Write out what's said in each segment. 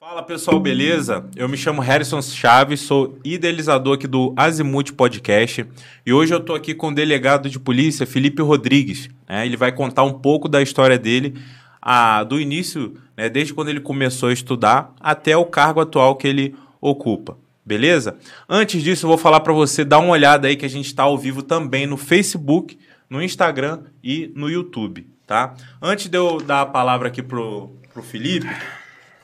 Fala pessoal, beleza? Eu me chamo Harrison Chaves, sou idealizador aqui do Azimuth Podcast e hoje eu tô aqui com o delegado de polícia Felipe Rodrigues. Né? Ele vai contar um pouco da história dele, a, do início, né, desde quando ele começou a estudar até o cargo atual que ele ocupa. Beleza? Antes disso, eu vou falar para você dar uma olhada aí que a gente está ao vivo também no Facebook, no Instagram e no YouTube, tá? Antes de eu dar a palavra aqui pro, pro Felipe,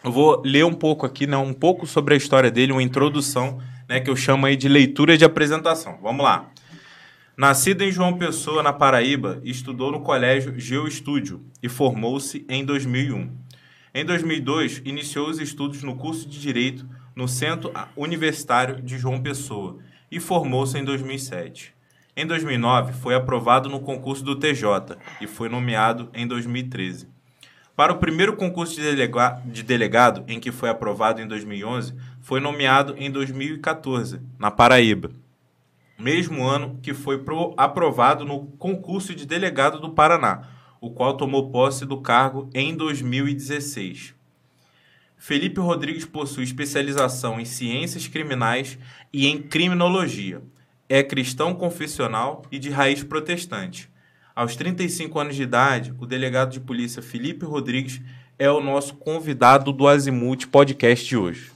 eu vou ler um pouco aqui, né, um pouco sobre a história dele, uma introdução, né, que eu chamo aí de leitura de apresentação. Vamos lá. Nascido em João Pessoa, na Paraíba, estudou no Colégio Geoestúdio e formou-se em 2001. Em 2002, iniciou os estudos no curso de Direito no Centro Universitário de João Pessoa e formou-se em 2007. Em 2009, foi aprovado no concurso do TJ e foi nomeado em 2013. Para o primeiro concurso de, delega de delegado, em que foi aprovado em 2011, foi nomeado em 2014, na Paraíba. Mesmo ano que foi aprovado no concurso de delegado do Paraná, o qual tomou posse do cargo em 2016. Felipe Rodrigues possui especialização em ciências criminais e em criminologia. É cristão confessional e de raiz protestante. Aos 35 anos de idade, o delegado de polícia Felipe Rodrigues é o nosso convidado do Azimuth Podcast de hoje.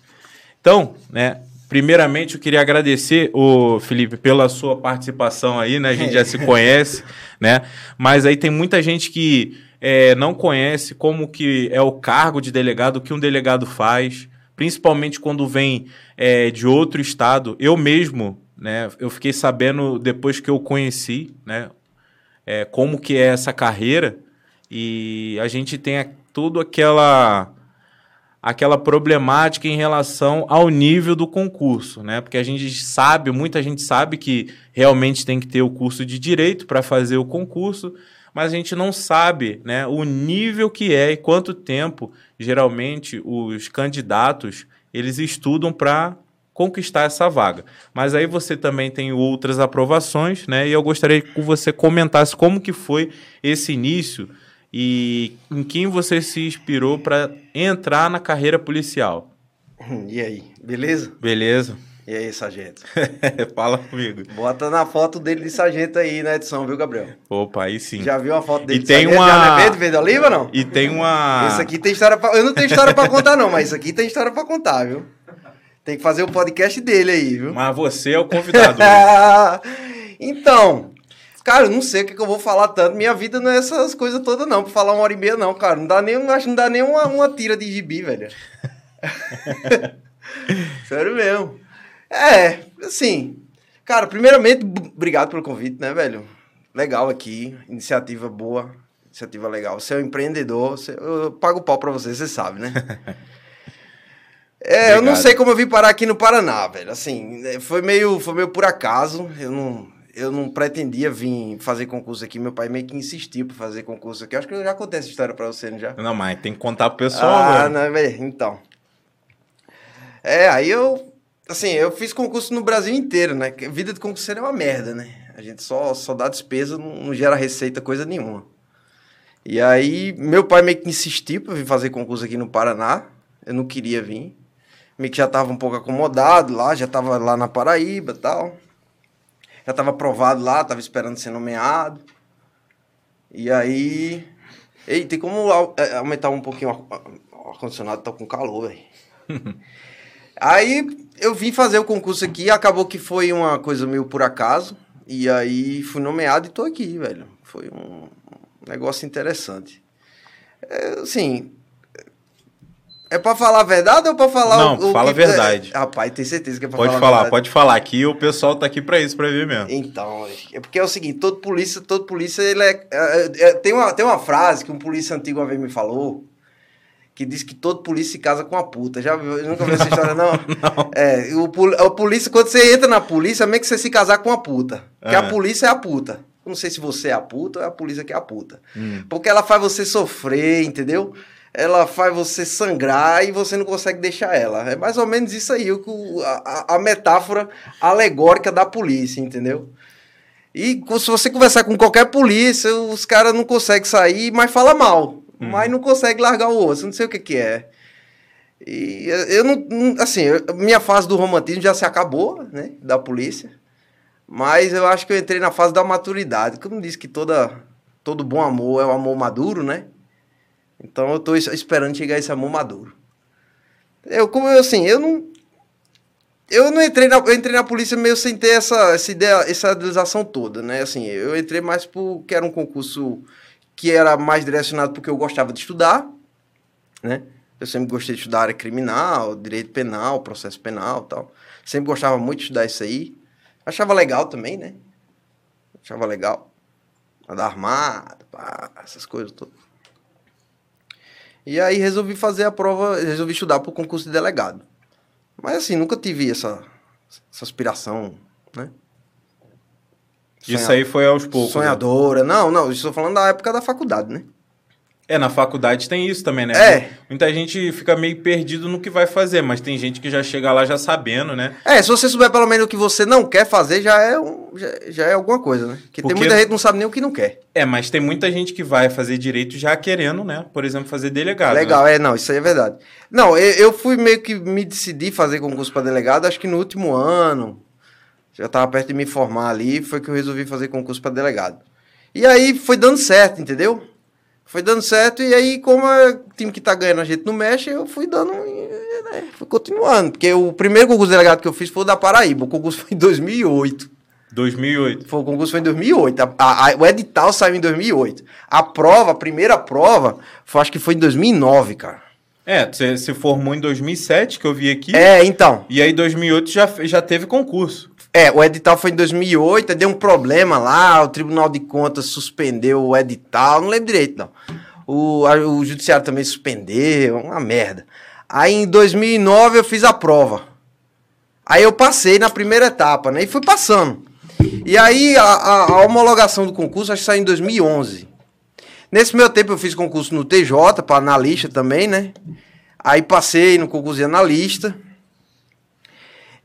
Então, né, primeiramente eu queria agradecer o Felipe pela sua participação aí, né? A gente já se conhece, né? Mas aí tem muita gente que é, não conhece como que é o cargo de delegado, o que um delegado faz, principalmente quando vem é, de outro estado. Eu mesmo, né? Eu fiquei sabendo depois que eu conheci, né? É, como que é essa carreira e a gente tem tudo aquela aquela problemática em relação ao nível do concurso, né? Porque a gente sabe, muita gente sabe que realmente tem que ter o curso de direito para fazer o concurso, mas a gente não sabe, né, o nível que é e quanto tempo geralmente os candidatos eles estudam para conquistar essa vaga. Mas aí você também tem outras aprovações, né? E eu gostaria que você comentasse como que foi esse início e em quem você se inspirou para entrar na carreira policial. E aí, beleza? Beleza. E aí, sargento? Fala comigo. Bota na foto dele de sargento aí na edição, viu, Gabriel? Opa, aí sim. Já viu a foto dele e de tem sargento? Uma... Já é verde, verde oliva, não? E tem uma... Isso aqui tem história pra... Eu não tenho história pra contar, não, mas isso aqui tem história pra contar, viu? Tem que fazer o podcast dele aí, viu? Mas você é o convidado. então, cara, eu não sei o que, que, eu vou falar tanto. Minha vida não é essas coisas todas, não. Pra falar uma hora e meia, não, cara. Não dá nem, acho não dá nem uma, uma tira de gibi, velho. Sério mesmo. É, assim. Cara, primeiramente, obrigado pelo convite, né, velho? Legal aqui, iniciativa boa, iniciativa legal. Você é um empreendedor, você, eu pago pau pra você, você sabe, né? É, Obrigado. eu não sei como eu vim parar aqui no Paraná, velho. Assim, é, foi meio, foi meio por acaso. Eu não, eu não pretendia vir fazer concurso aqui. Meu pai meio que insistiu pra fazer concurso aqui. Acho que eu já contei essa história pra você, não já? Não, mas tem que contar pro pessoal, Ah, não, velho. Então. É, aí eu. Assim, eu fiz concurso no Brasil inteiro, né? Vida de concurseiro é uma merda, né? A gente só, só dá despesa, não, não gera receita, coisa nenhuma. E aí, meu pai meio que insistiu pra vir fazer concurso aqui no Paraná. Eu não queria vir meio que já estava um pouco acomodado lá, já estava lá na Paraíba e tal. Já estava aprovado lá, estava esperando ser nomeado. E aí. Ei, tem como é, aumentar um pouquinho o ar-condicionado, tá com calor, velho. aí eu vim fazer o concurso aqui, acabou que foi uma coisa meio por acaso. E aí fui nomeado e tô aqui, velho. Foi um negócio interessante. É, assim, é pra falar a verdade ou pra falar Não, o, o fala que... a verdade. É, rapaz, tem certeza que é pra pode falar Pode falar, pode falar. Aqui o pessoal tá aqui pra isso, pra ver mesmo. Então, é porque é o seguinte, todo polícia, todo polícia, ele é, é, é... tem, uma, tem uma frase que um polícia antigo uma vez me falou, que diz que todo polícia se casa com a puta. Já viu? Nunca viu essa história, não? não. É, o, o polícia, quando você entra na polícia, é meio que você se casar com a puta. Porque é. a polícia é a puta. Eu não sei se você é a puta ou é a polícia que é a puta. Hum. Porque ela faz você sofrer, entendeu? Ela faz você sangrar e você não consegue deixar ela. É mais ou menos isso aí, o, a, a metáfora alegórica da polícia, entendeu? E se você conversar com qualquer polícia, os caras não conseguem sair, mas fala mal. Uhum. Mas não consegue largar o osso, não sei o que que é. E eu não, assim, minha fase do romantismo já se acabou, né, da polícia. Mas eu acho que eu entrei na fase da maturidade. Como disse que toda, todo bom amor é o amor maduro, né? Então eu tô es- esperando chegar esse amor maduro. Eu, como eu, assim, eu não. Eu não entrei na, eu entrei na polícia meio sem ter essa, essa ideia, essa idealização toda, né? Assim, eu entrei mais porque era um concurso que era mais direcionado porque eu gostava de estudar, né? Eu sempre gostei de estudar área criminal, direito penal, processo penal tal. Sempre gostava muito de estudar isso aí. Achava legal também, né? Achava legal. Andar armado, pá, essas coisas todas. E aí resolvi fazer a prova, resolvi estudar para o concurso de delegado. Mas assim, nunca tive essa, essa aspiração, né? Isso aí foi aos poucos. né? Sonhadora. Não, não, estou falando da época da faculdade, né? É, na faculdade tem isso também, né? É. Muita gente fica meio perdido no que vai fazer, mas tem gente que já chega lá já sabendo, né? É, se você souber pelo menos o que você não quer fazer, já é, um, já, já é alguma coisa, né? Porque, Porque- tem muita gente que não sabe nem o que não quer. É, mas tem muita gente que vai fazer direito já querendo, né? Por exemplo, fazer delegado. né? Legal, é, não, isso aí é verdade. Não, eu, eu fui meio que me decidi fazer concurso para delegado, acho que no último ano, já estava perto de me formar ali, foi que eu resolvi fazer concurso para delegado. E aí foi dando certo, entendeu? Foi dando certo, e aí, como é o time que tá ganhando a gente não mexe, eu fui dando, né, fui continuando. Porque o primeiro concurso de delegado que eu fiz foi o da Paraíba, o concurso foi em 2008. 2008. Foi, o concurso foi em 2008. A- a- a- o edital saiu em 2008. A prova, a primeira prova, foi, acho que foi em 2009, cara. É, você se formou em 2007, que eu vi aqui. É, então. E aí, 2008 já, já teve concurso. É, o edital foi em 2008, aí deu um problema lá, o Tribunal de Contas suspendeu o edital, não lembro direito, não. O, a- o Judiciário também suspendeu, uma merda. Aí em 2009 eu fiz a prova. Aí eu passei na primeira etapa, né? E fui passando. E aí a, a- a homologação do concurso acho que saiu em 2011. Nesse meu tempo eu fiz concurso no TJ, para analista também, né? Aí passei no concurso de analista.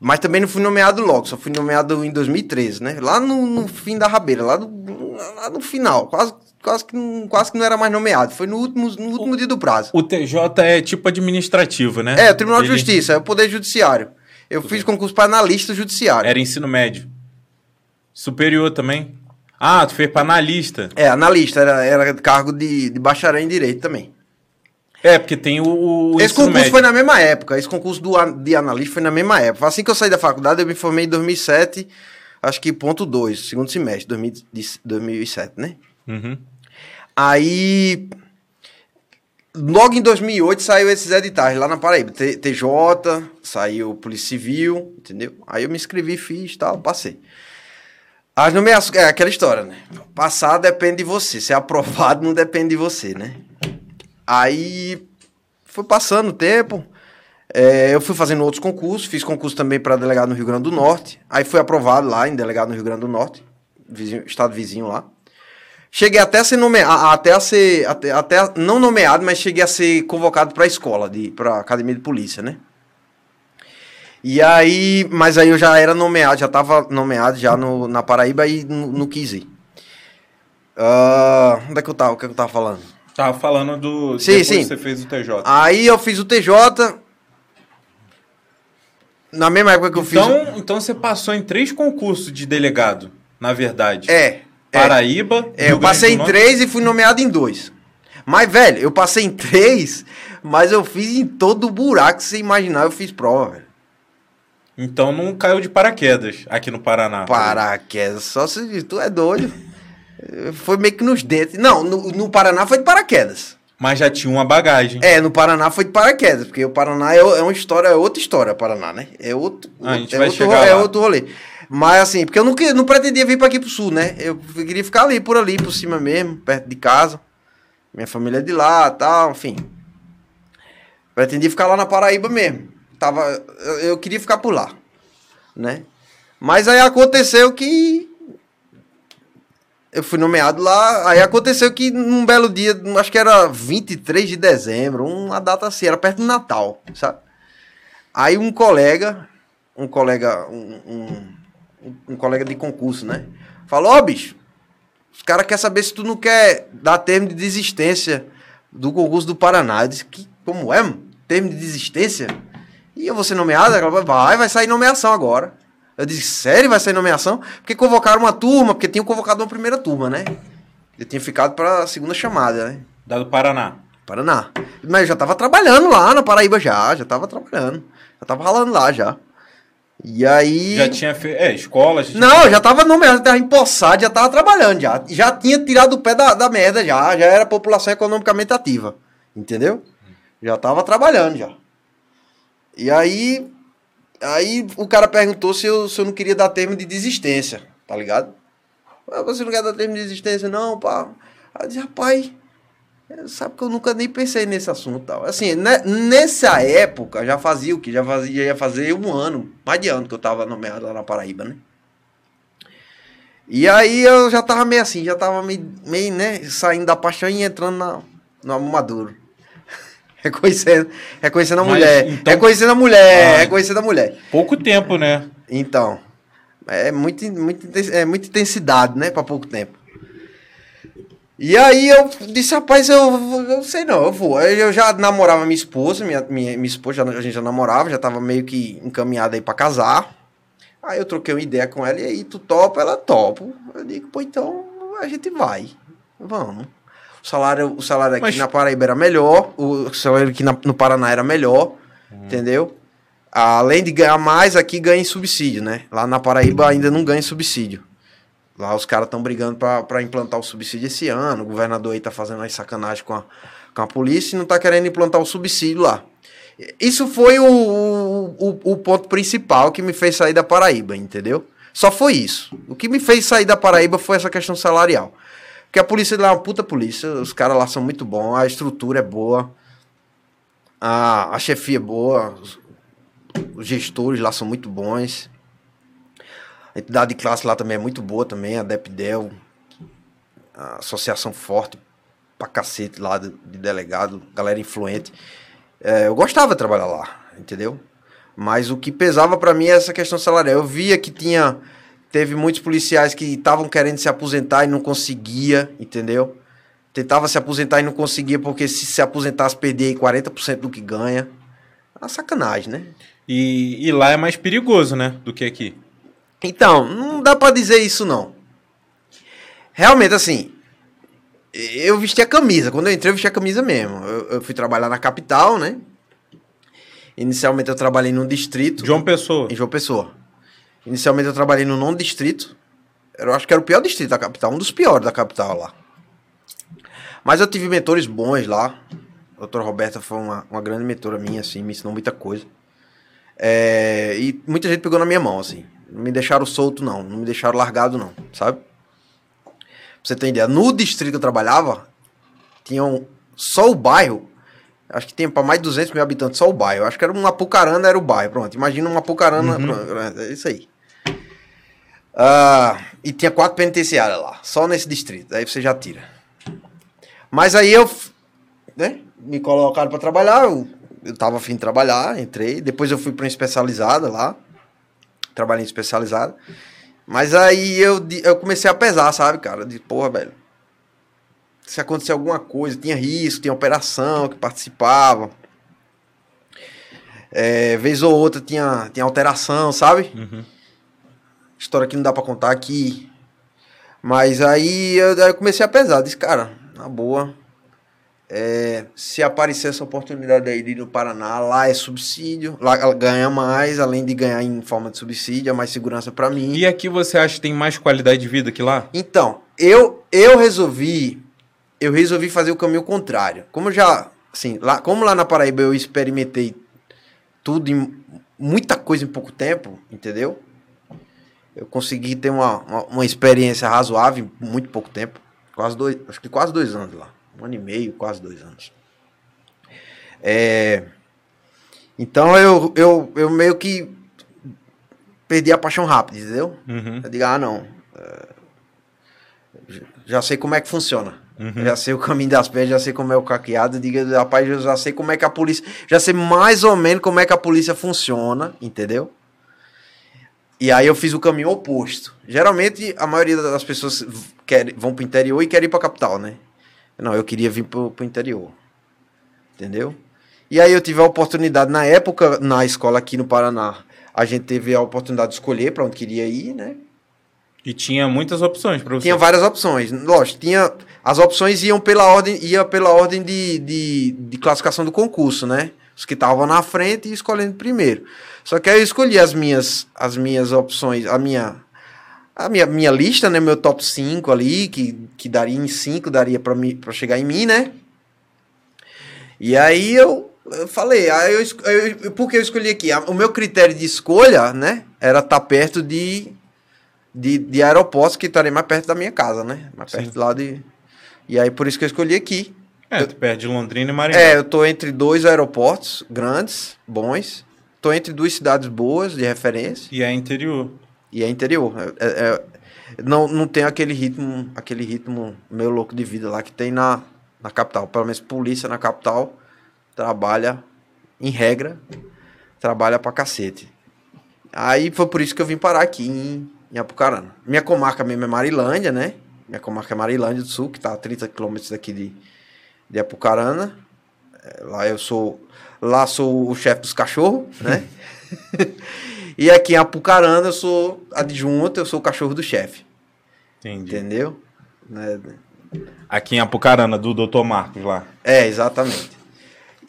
Mas também não fui nomeado logo, só fui nomeado em 2013, né? Lá no, no fim da rabeira, lá no, lá no final, quase, quase, que, não- quase que não era mais nomeado. Foi no último, no último dia do prazo. O TJ é tipo administrativo, né? É, o Tribunal de Ele Justiça, é o Poder Judiciário. Eu fiz concurso para analista judiciário. Era ensino médio. Superior também. Ah, tu fez pra analista. É, analista, era, era cargo de, de bacharel em Direito também. É, porque tem o, o Esse concurso médio. foi na mesma época, esse concurso do, de analista foi na mesma época. Assim que eu saí da faculdade, eu me formei em 2007, acho que ponto 2, segundo semestre, 2000 de 2007, né? Uhum. Aí, logo em 2008 saiu esses editais lá na Paraíba. T- TJ, saiu Polícia Civil, entendeu? Aí eu me inscrevi, fiz tal, passei. As nomeações, é aquela história, né? Passar depende de você, ser aprovado não depende de você, né? Aí foi passando o tempo, é, eu fui fazendo outros concursos, fiz concurso também para delegado no Rio Grande do Norte, aí fui aprovado lá em delegado no Rio Grande do Norte, vizinho- estado vizinho lá. Cheguei até a ser nomeado, até a ser, até, até a- não nomeado, mas cheguei a ser convocado para a escola, para academia de polícia, né? E aí, mas aí eu já era nomeado, já estava nomeado já no, na Paraíba e não, não quis ir. Ah, onde é que eu tava? O que, é que eu tava falando? Tava falando do. Sim, depois sim. que você fez o TJ. Aí eu fiz o TJ. Na mesma época que eu fiz. então, então você passou em três concursos de delegado, na verdade. É. é. Paraíba. É, eu passei em três e fui nomeado em dois. Mas, velho, eu passei em três, mas eu fiz em todo o buraco que você imaginar, eu fiz prova, velho. Então não caiu de paraquedas aqui no Paraná. Paraquedas, só se tu é doido. Foi meio que nos dentes. Não, no, no Paraná foi de paraquedas. Mas já tinha uma bagagem. É, no Paraná foi de paraquedas, porque o Paraná é, é uma história, é outra história, Paraná, né? É outro, Ah, a gente é vai outro, chegar ro- é outro rolê. Mas assim, porque eu não, não pretendia vir para aqui pro sul, né? Eu queria ficar ali, por ali, por cima mesmo, perto de casa. Minha família é de lá, tal, enfim. Pretendia ficar lá na Paraíba mesmo. Tava, eu, eu queria ficar por lá, né? Mas aí aconteceu que eu fui nomeado lá, aí aconteceu que num belo dia, acho que era 23 de dezembro, uma data assim, era perto do Natal, sabe? Aí um colega, um colega, um, um, um colega de concurso, né? Falou, ó, bicho, os caras querem saber se tu não quer dar termo de desistência do concurso do Paraná. Eu disse, que, como é, mano? termo de desistência? E eu vou ser nomeado? Ela vai, vai sair nomeação agora. Eu disse, sério, vai sair nomeação? Porque convocaram uma turma, porque tinham convocado uma primeira turma, né? Eu tinha ficado para a segunda chamada, né? Da do Paraná. Paraná. Mas eu já tava trabalhando lá na Paraíba já, já tava trabalhando. Já tava ralando lá já. E aí. Já tinha feito. É, escola. Já Não, tinha... já tava no mercado, tava empossado, já tava trabalhando já. Já tinha tirado o pé da, da merda já. Já era população economicamente ativa. Entendeu? Já tava trabalhando já. E aí. Aí o cara perguntou se eu, se eu não queria dar termo de desistência, tá ligado? Ah, você não quer dar termo de desistência, não, pá. Aí eu disse, rapaz, sabe que eu nunca nem pensei nesse assunto tal. Assim, né, nessa época, já fazia o que? Já fazia, ia fazer um ano, mais de ano que eu tava nomeado lá na Paraíba, né? E aí eu já tava meio assim, já tava meio, meio né, saindo da paixão e entrando na, no Reconhecendo, reconhecendo a Mas, mulher. Então... Reconhecendo a mulher, ah, reconhecendo a mulher. Pouco tempo, né? Então. É muito, muito, é muita intensidade, né? Pra pouco tempo. E aí eu disse, rapaz, eu, eu sei não, eu vou. Eu já namorava minha esposa, minha, minha, minha esposa, a gente já namorava, já tava meio que encaminhada aí pra casar. Aí eu troquei uma ideia com ela, e aí tu topa, ela topa. Eu digo, pô, então a gente vai. Vamos. O salário, o salário aqui Mas... na Paraíba era melhor, o salário aqui na, no Paraná era melhor, hum. entendeu? Além de ganhar mais, aqui ganha em subsídio, né? Lá na Paraíba ainda não ganha subsídio. Lá os caras estão brigando para implantar o subsídio esse ano. O governador aí tá fazendo as sacanagem com a, com a polícia e não tá querendo implantar o subsídio lá. Isso foi o, o, o ponto principal que me fez sair da Paraíba, entendeu? Só foi isso. O que me fez sair da Paraíba foi essa questão salarial. Porque a polícia lá é uma puta polícia, os caras lá são muito bons, a estrutura é boa, a, a chefia é boa, os, os gestores lá são muito bons. A entidade de classe lá também é muito boa também, a DEPDEL, a associação forte pra cacete lá de, de delegado, galera influente. É, eu gostava de trabalhar lá, entendeu? Mas o que pesava para mim é essa questão salarial. Eu via que tinha teve muitos policiais que estavam querendo se aposentar e não conseguia, entendeu? Tentava se aposentar e não conseguia porque se se aposentasse perdia 40% do que ganha. É uma sacanagem, né? E, e lá é mais perigoso, né, do que aqui. Então, não dá para dizer isso não. Realmente, assim, eu vesti a camisa. Quando eu entrei, eu vesti a camisa mesmo. Eu, eu, fui trabalhar na capital, né? Inicialmente eu trabalhei num distrito. João Pessoa. Em João Pessoa. Inicialmente eu trabalhei no nono distrito. Eu acho que era o pior distrito da capital, um dos piores da capital lá. Mas eu tive mentores bons lá. A doutora Roberta foi uma, uma grande mentora minha, assim, me ensinou muita coisa. É, e muita gente pegou na minha mão, assim. Não me deixaram solto, não. Não me deixaram largado, não. Sabe? Pra você ter ideia, no distrito que eu trabalhava, tinham só o bairro. Acho que tem para mais de 200 mil habitantes só o bairro. Acho que era uma Apucarana, era o bairro. Pronto, imagina uma Apucarana. Uhum. É isso aí. Uh, e tinha quatro penitenciárias lá, só nesse distrito. Aí você já tira. Mas aí eu, né, me colocaram para trabalhar. Eu, eu tava afim de trabalhar, entrei. Depois eu fui para uma especializada lá trabalhei especializado. Mas aí eu, eu comecei a pesar, sabe, cara? De porra, velho. Se acontecer alguma coisa, tinha risco, tinha operação que participava. É, vez ou outra tinha, tinha alteração, sabe? Uhum. História que não dá pra contar aqui. Mas aí eu, eu comecei a pesar. Disse, cara, na boa, é, se aparecer essa oportunidade aí de ir no Paraná, lá é subsídio, lá ganha mais, além de ganhar em forma de subsídio, é mais segurança para mim. E aqui você acha que tem mais qualidade de vida que lá? Então, eu eu resolvi eu resolvi fazer o caminho contrário. Como já, assim, lá, como lá na Paraíba eu experimentei tudo em muita coisa em pouco tempo, entendeu? Eu consegui ter uma, uma, uma experiência razoável em muito pouco tempo, quase dois, acho que quase dois anos lá um ano e meio, quase dois anos. É, então eu, eu, eu meio que perdi a paixão rápido, entendeu? Uhum. Eu digo, ah, não. É, já sei como é que funciona. Uhum. Já sei o caminho das pedras, já sei como é o caqueado. Diga, rapaz, eu já sei como é que a polícia. Já sei mais ou menos como é que a polícia funciona, entendeu? E aí eu fiz o caminho oposto. Geralmente a maioria das pessoas quer, vão pro interior e querem ir pra capital, né? Não, eu queria vir pro, pro interior. Entendeu? E aí eu tive a oportunidade, na época, na escola aqui no Paraná, a gente teve a oportunidade de escolher para onde queria ir, né? E tinha muitas opções para você. Tinha várias opções. Lógico, tinha. As opções iam pela ordem, ia pela ordem de, de, de classificação do concurso, né? Os que estavam na frente e escolhendo primeiro. Só que aí eu escolhi as minhas, as minhas opções, a minha. A minha, minha lista, né? Meu top 5 ali, que, que daria em 5, daria para chegar em mim, né? E aí eu, eu falei, aí eu, eu, por que eu escolhi aqui? O meu critério de escolha, né? Era estar tá perto de de, de aeroportos que estaria mais perto da minha casa, né? Mais Sim. perto lá de. E aí por isso que eu escolhi aqui. É, eu, perto de Londrina e Maringá. É, eu tô entre dois aeroportos grandes, bons. Tô entre duas cidades boas de referência. E é interior. E é interior. É, é, é, não, não tem aquele ritmo, aquele ritmo meio louco de vida lá que tem na, na capital. Pelo menos polícia na capital trabalha, em regra, trabalha pra cacete. Aí foi por isso que eu vim parar aqui em em Apucarana. Minha comarca mesmo é Marilândia, né? Minha comarca é Marilândia do Sul, que está a 30 quilômetros daqui de, de Apucarana. É, lá eu sou. Lá sou o chefe dos cachorros, né? e aqui em Apucarana eu sou adjunto, eu sou o cachorro do chefe. Entendi. Entendeu? Né? Aqui em Apucarana, do Dr. Marcos lá. É, exatamente.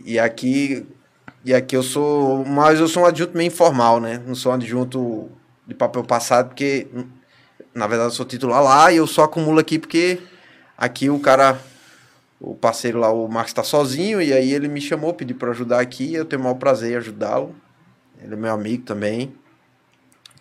E aqui. E aqui eu sou. Mas eu sou um adjunto meio informal, né? Não sou um adjunto de papel passado, porque na verdade eu sou titular lá e eu só acumulo aqui porque aqui o cara, o parceiro lá, o Marcos está sozinho e aí ele me chamou, pediu para ajudar aqui eu tenho o maior prazer em ajudá-lo. Ele é meu amigo também.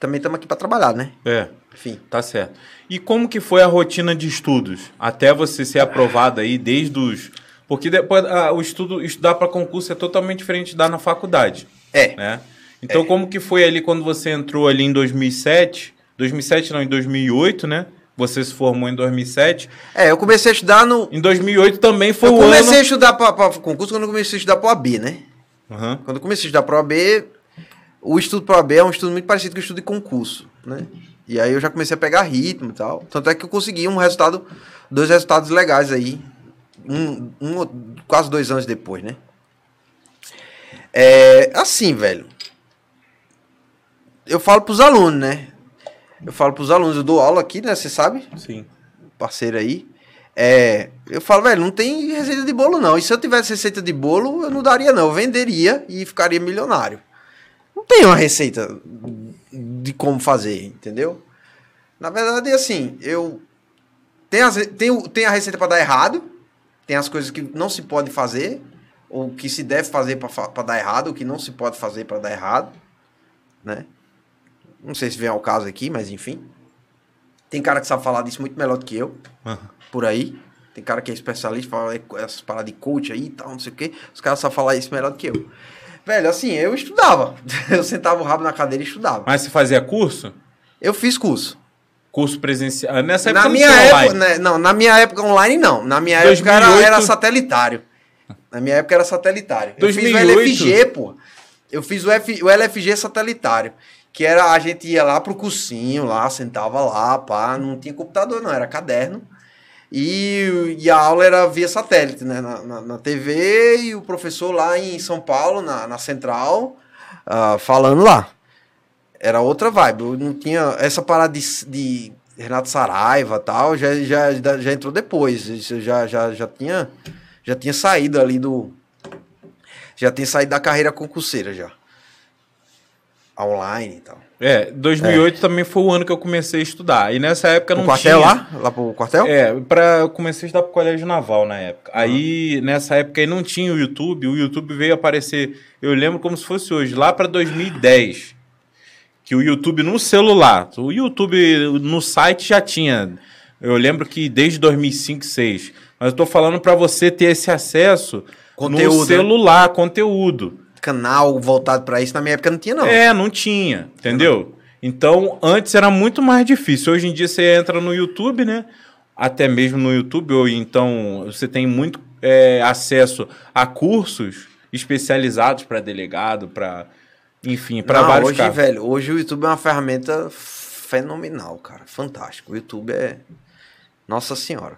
Também estamos aqui para trabalhar, né? É. Enfim. Tá certo. E como que foi a rotina de estudos? Até você ser aprovado aí, desde os. Porque depois ah, o estudo, estudar para concurso é totalmente diferente de dar na faculdade. É. Né? Então, é. como que foi ali quando você entrou ali em 2007? 2007 não, em 2008, né? Você se formou em 2007. É, eu comecei a estudar no... Em 2008 também foi eu o ano... Eu comecei a estudar para concurso quando eu comecei a estudar para o AB, né? Uhum. Quando eu comecei a estudar para o AB, o estudo para o AB é um estudo muito parecido com o estudo de concurso, né? E aí eu já comecei a pegar ritmo e tal. Tanto é que eu consegui um resultado, dois resultados legais aí, um, um quase dois anos depois, né? É, assim, velho eu falo pros alunos, né? Eu falo pros alunos, eu dou aula aqui, né? Você sabe? Sim. Parceiro aí. É, eu falo, velho, não tem receita de bolo não. E se eu tivesse receita de bolo, eu não daria não. Eu venderia e ficaria milionário. Não tem uma receita de como fazer, entendeu? Na verdade, é assim, eu... Tem, as, tem, tem a receita para dar errado, tem as coisas que não se pode fazer, ou que se deve fazer para dar errado, o que não se pode fazer para dar errado, né? Não sei se vem ao caso aqui, mas enfim. Tem cara que sabe falar disso muito melhor do que eu. Uhum. Por aí. Tem cara que é especialista, fala essas paradas de coach aí e tal, não sei o quê. Os caras sabem falar isso melhor do que eu. Velho, assim, eu estudava. Eu sentava o rabo na cadeira e estudava. Mas você fazia curso? Eu fiz curso. Curso presencial. Nessa época na minha época, né, Não, na minha época online não. Na minha 2008... época era, era satelitário. Na minha época era satelitário. 2008... Eu fiz o LFG, pô. Eu fiz o, F, o LFG satelitário que era a gente ia lá pro cursinho, lá, sentava lá, pá, não tinha computador não, era caderno. E, e a aula era via satélite, né, na, na, na TV e o professor lá em São Paulo, na, na central, uh, falando lá. Era outra vibe, eu não tinha essa parada de, de Renato Saraiva tal, já, já, já entrou depois, já, já, já tinha já tinha saído ali do já tinha saído da carreira concurseira já online e tal. É, 2008 é. também foi o ano que eu comecei a estudar. E nessa época não quartel tinha... lá? Lá pro quartel? É, pra... eu comecei a estudar pro colégio naval na época. Aí, nessa época aí não tinha o YouTube. O YouTube veio aparecer, eu lembro como se fosse hoje, lá pra 2010. Que o YouTube no celular, o YouTube no site já tinha. Eu lembro que desde 2005, 2006. Mas eu tô falando para você ter esse acesso conteúdo, no né? celular, conteúdo canal voltado para isso, na minha época não tinha, não. É, não tinha, entendeu? Então, antes era muito mais difícil. Hoje em dia você entra no YouTube, né? Até mesmo no YouTube, ou então você tem muito é, acesso a cursos especializados para delegado, para enfim, para vários hoje, casos. velho, hoje o YouTube é uma ferramenta fenomenal, cara, fantástico. O YouTube é nossa senhora.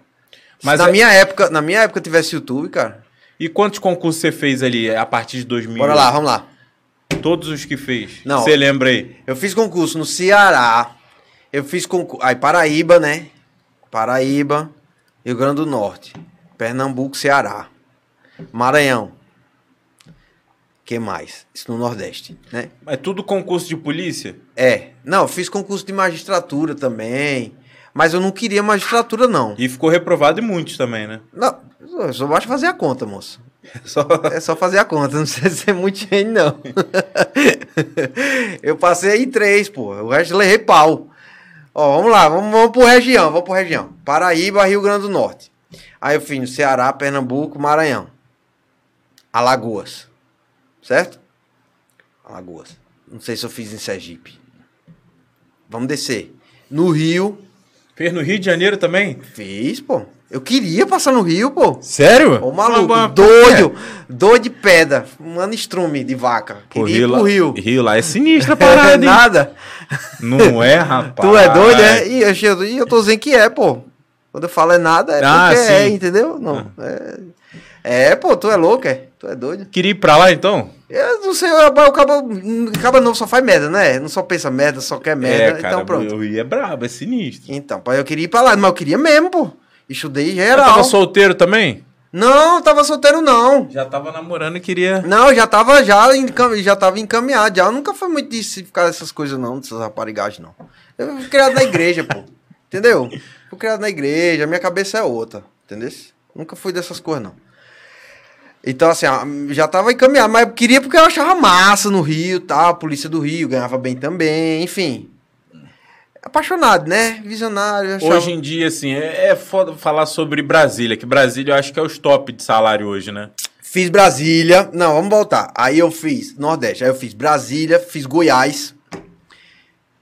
Mas na é... minha época, na minha época tivesse YouTube, cara, E quantos concursos você fez ali a partir de 2000? Bora lá, vamos lá. Todos os que fez. Não. Você lembra aí? Eu fiz concurso no Ceará. Eu fiz concurso. Aí, Paraíba, né? Paraíba, Rio Grande do Norte, Pernambuco, Ceará, Maranhão. que mais? Isso no Nordeste, né? É tudo concurso de polícia? É. Não, eu fiz concurso de magistratura também. Mas eu não queria magistratura, não. E ficou reprovado em muitos também, né? Não, eu só basta fazer a conta, moço. Só... É só fazer a conta, não precisa ser muito gente, não. eu passei em três, pô. O resto eu levei pau. Ó, vamos lá, vamos, vamos por região, vamos por região. Paraíba, Rio Grande do Norte. Aí eu fiz no Ceará, Pernambuco, Maranhão. Alagoas. Certo? Alagoas. Não sei se eu fiz em Sergipe. Vamos descer. No Rio, Fez no Rio de Janeiro também? fiz, pô. Eu queria passar no Rio, pô. Sério? Ô, maluco, doido, doido de pedra, um estrume de vaca. Pô, Queria ir pro lá, Rio. Rio lá é sinistra a parada, hein? Nada. Não é, rapaz? Tu é doido, é? E eu, eu, eu tô dizendo que é, pô. Quando eu falo é nada, é Ah, porque é, sim. entendeu? Não. É, é, pô, tu é louco, é? Tu é doido. Queria ir pra lá, então? Eu não sei, o cabo, o cabo novo só faz merda, né? Não só pensa merda, só quer merda. é, cara, então pronto. Rio é brabo, é sinistro. Então, pai, eu queria ir pra lá, mas eu queria mesmo, pô. Estudei geral. tava solteiro também? Não, tava solteiro não. Já tava namorando e queria... Não, eu já tava já, encam- já tava encaminhado. Já. Eu nunca fui muito de ficar dessas coisas, não, dessas raparigagens, não. Eu fui criado na igreja, pô. Entendeu? Fui criado na igreja, minha cabeça é outra. Entendeu? Nunca fui dessas coisas, não. Então, assim, já tava encaminhado, mas eu queria porque eu achava massa no Rio, tá? A polícia do Rio ganhava bem também, enfim. Apaixonado, né? Visionário. achava- Hoje em dia, assim, é, é foda falar sobre Brasília, que Brasília eu acho que é os top de salário hoje, né? Fiz Brasília. Não, vamos voltar. Aí eu fiz Nordeste. Aí eu fiz Brasília, fiz Goiás,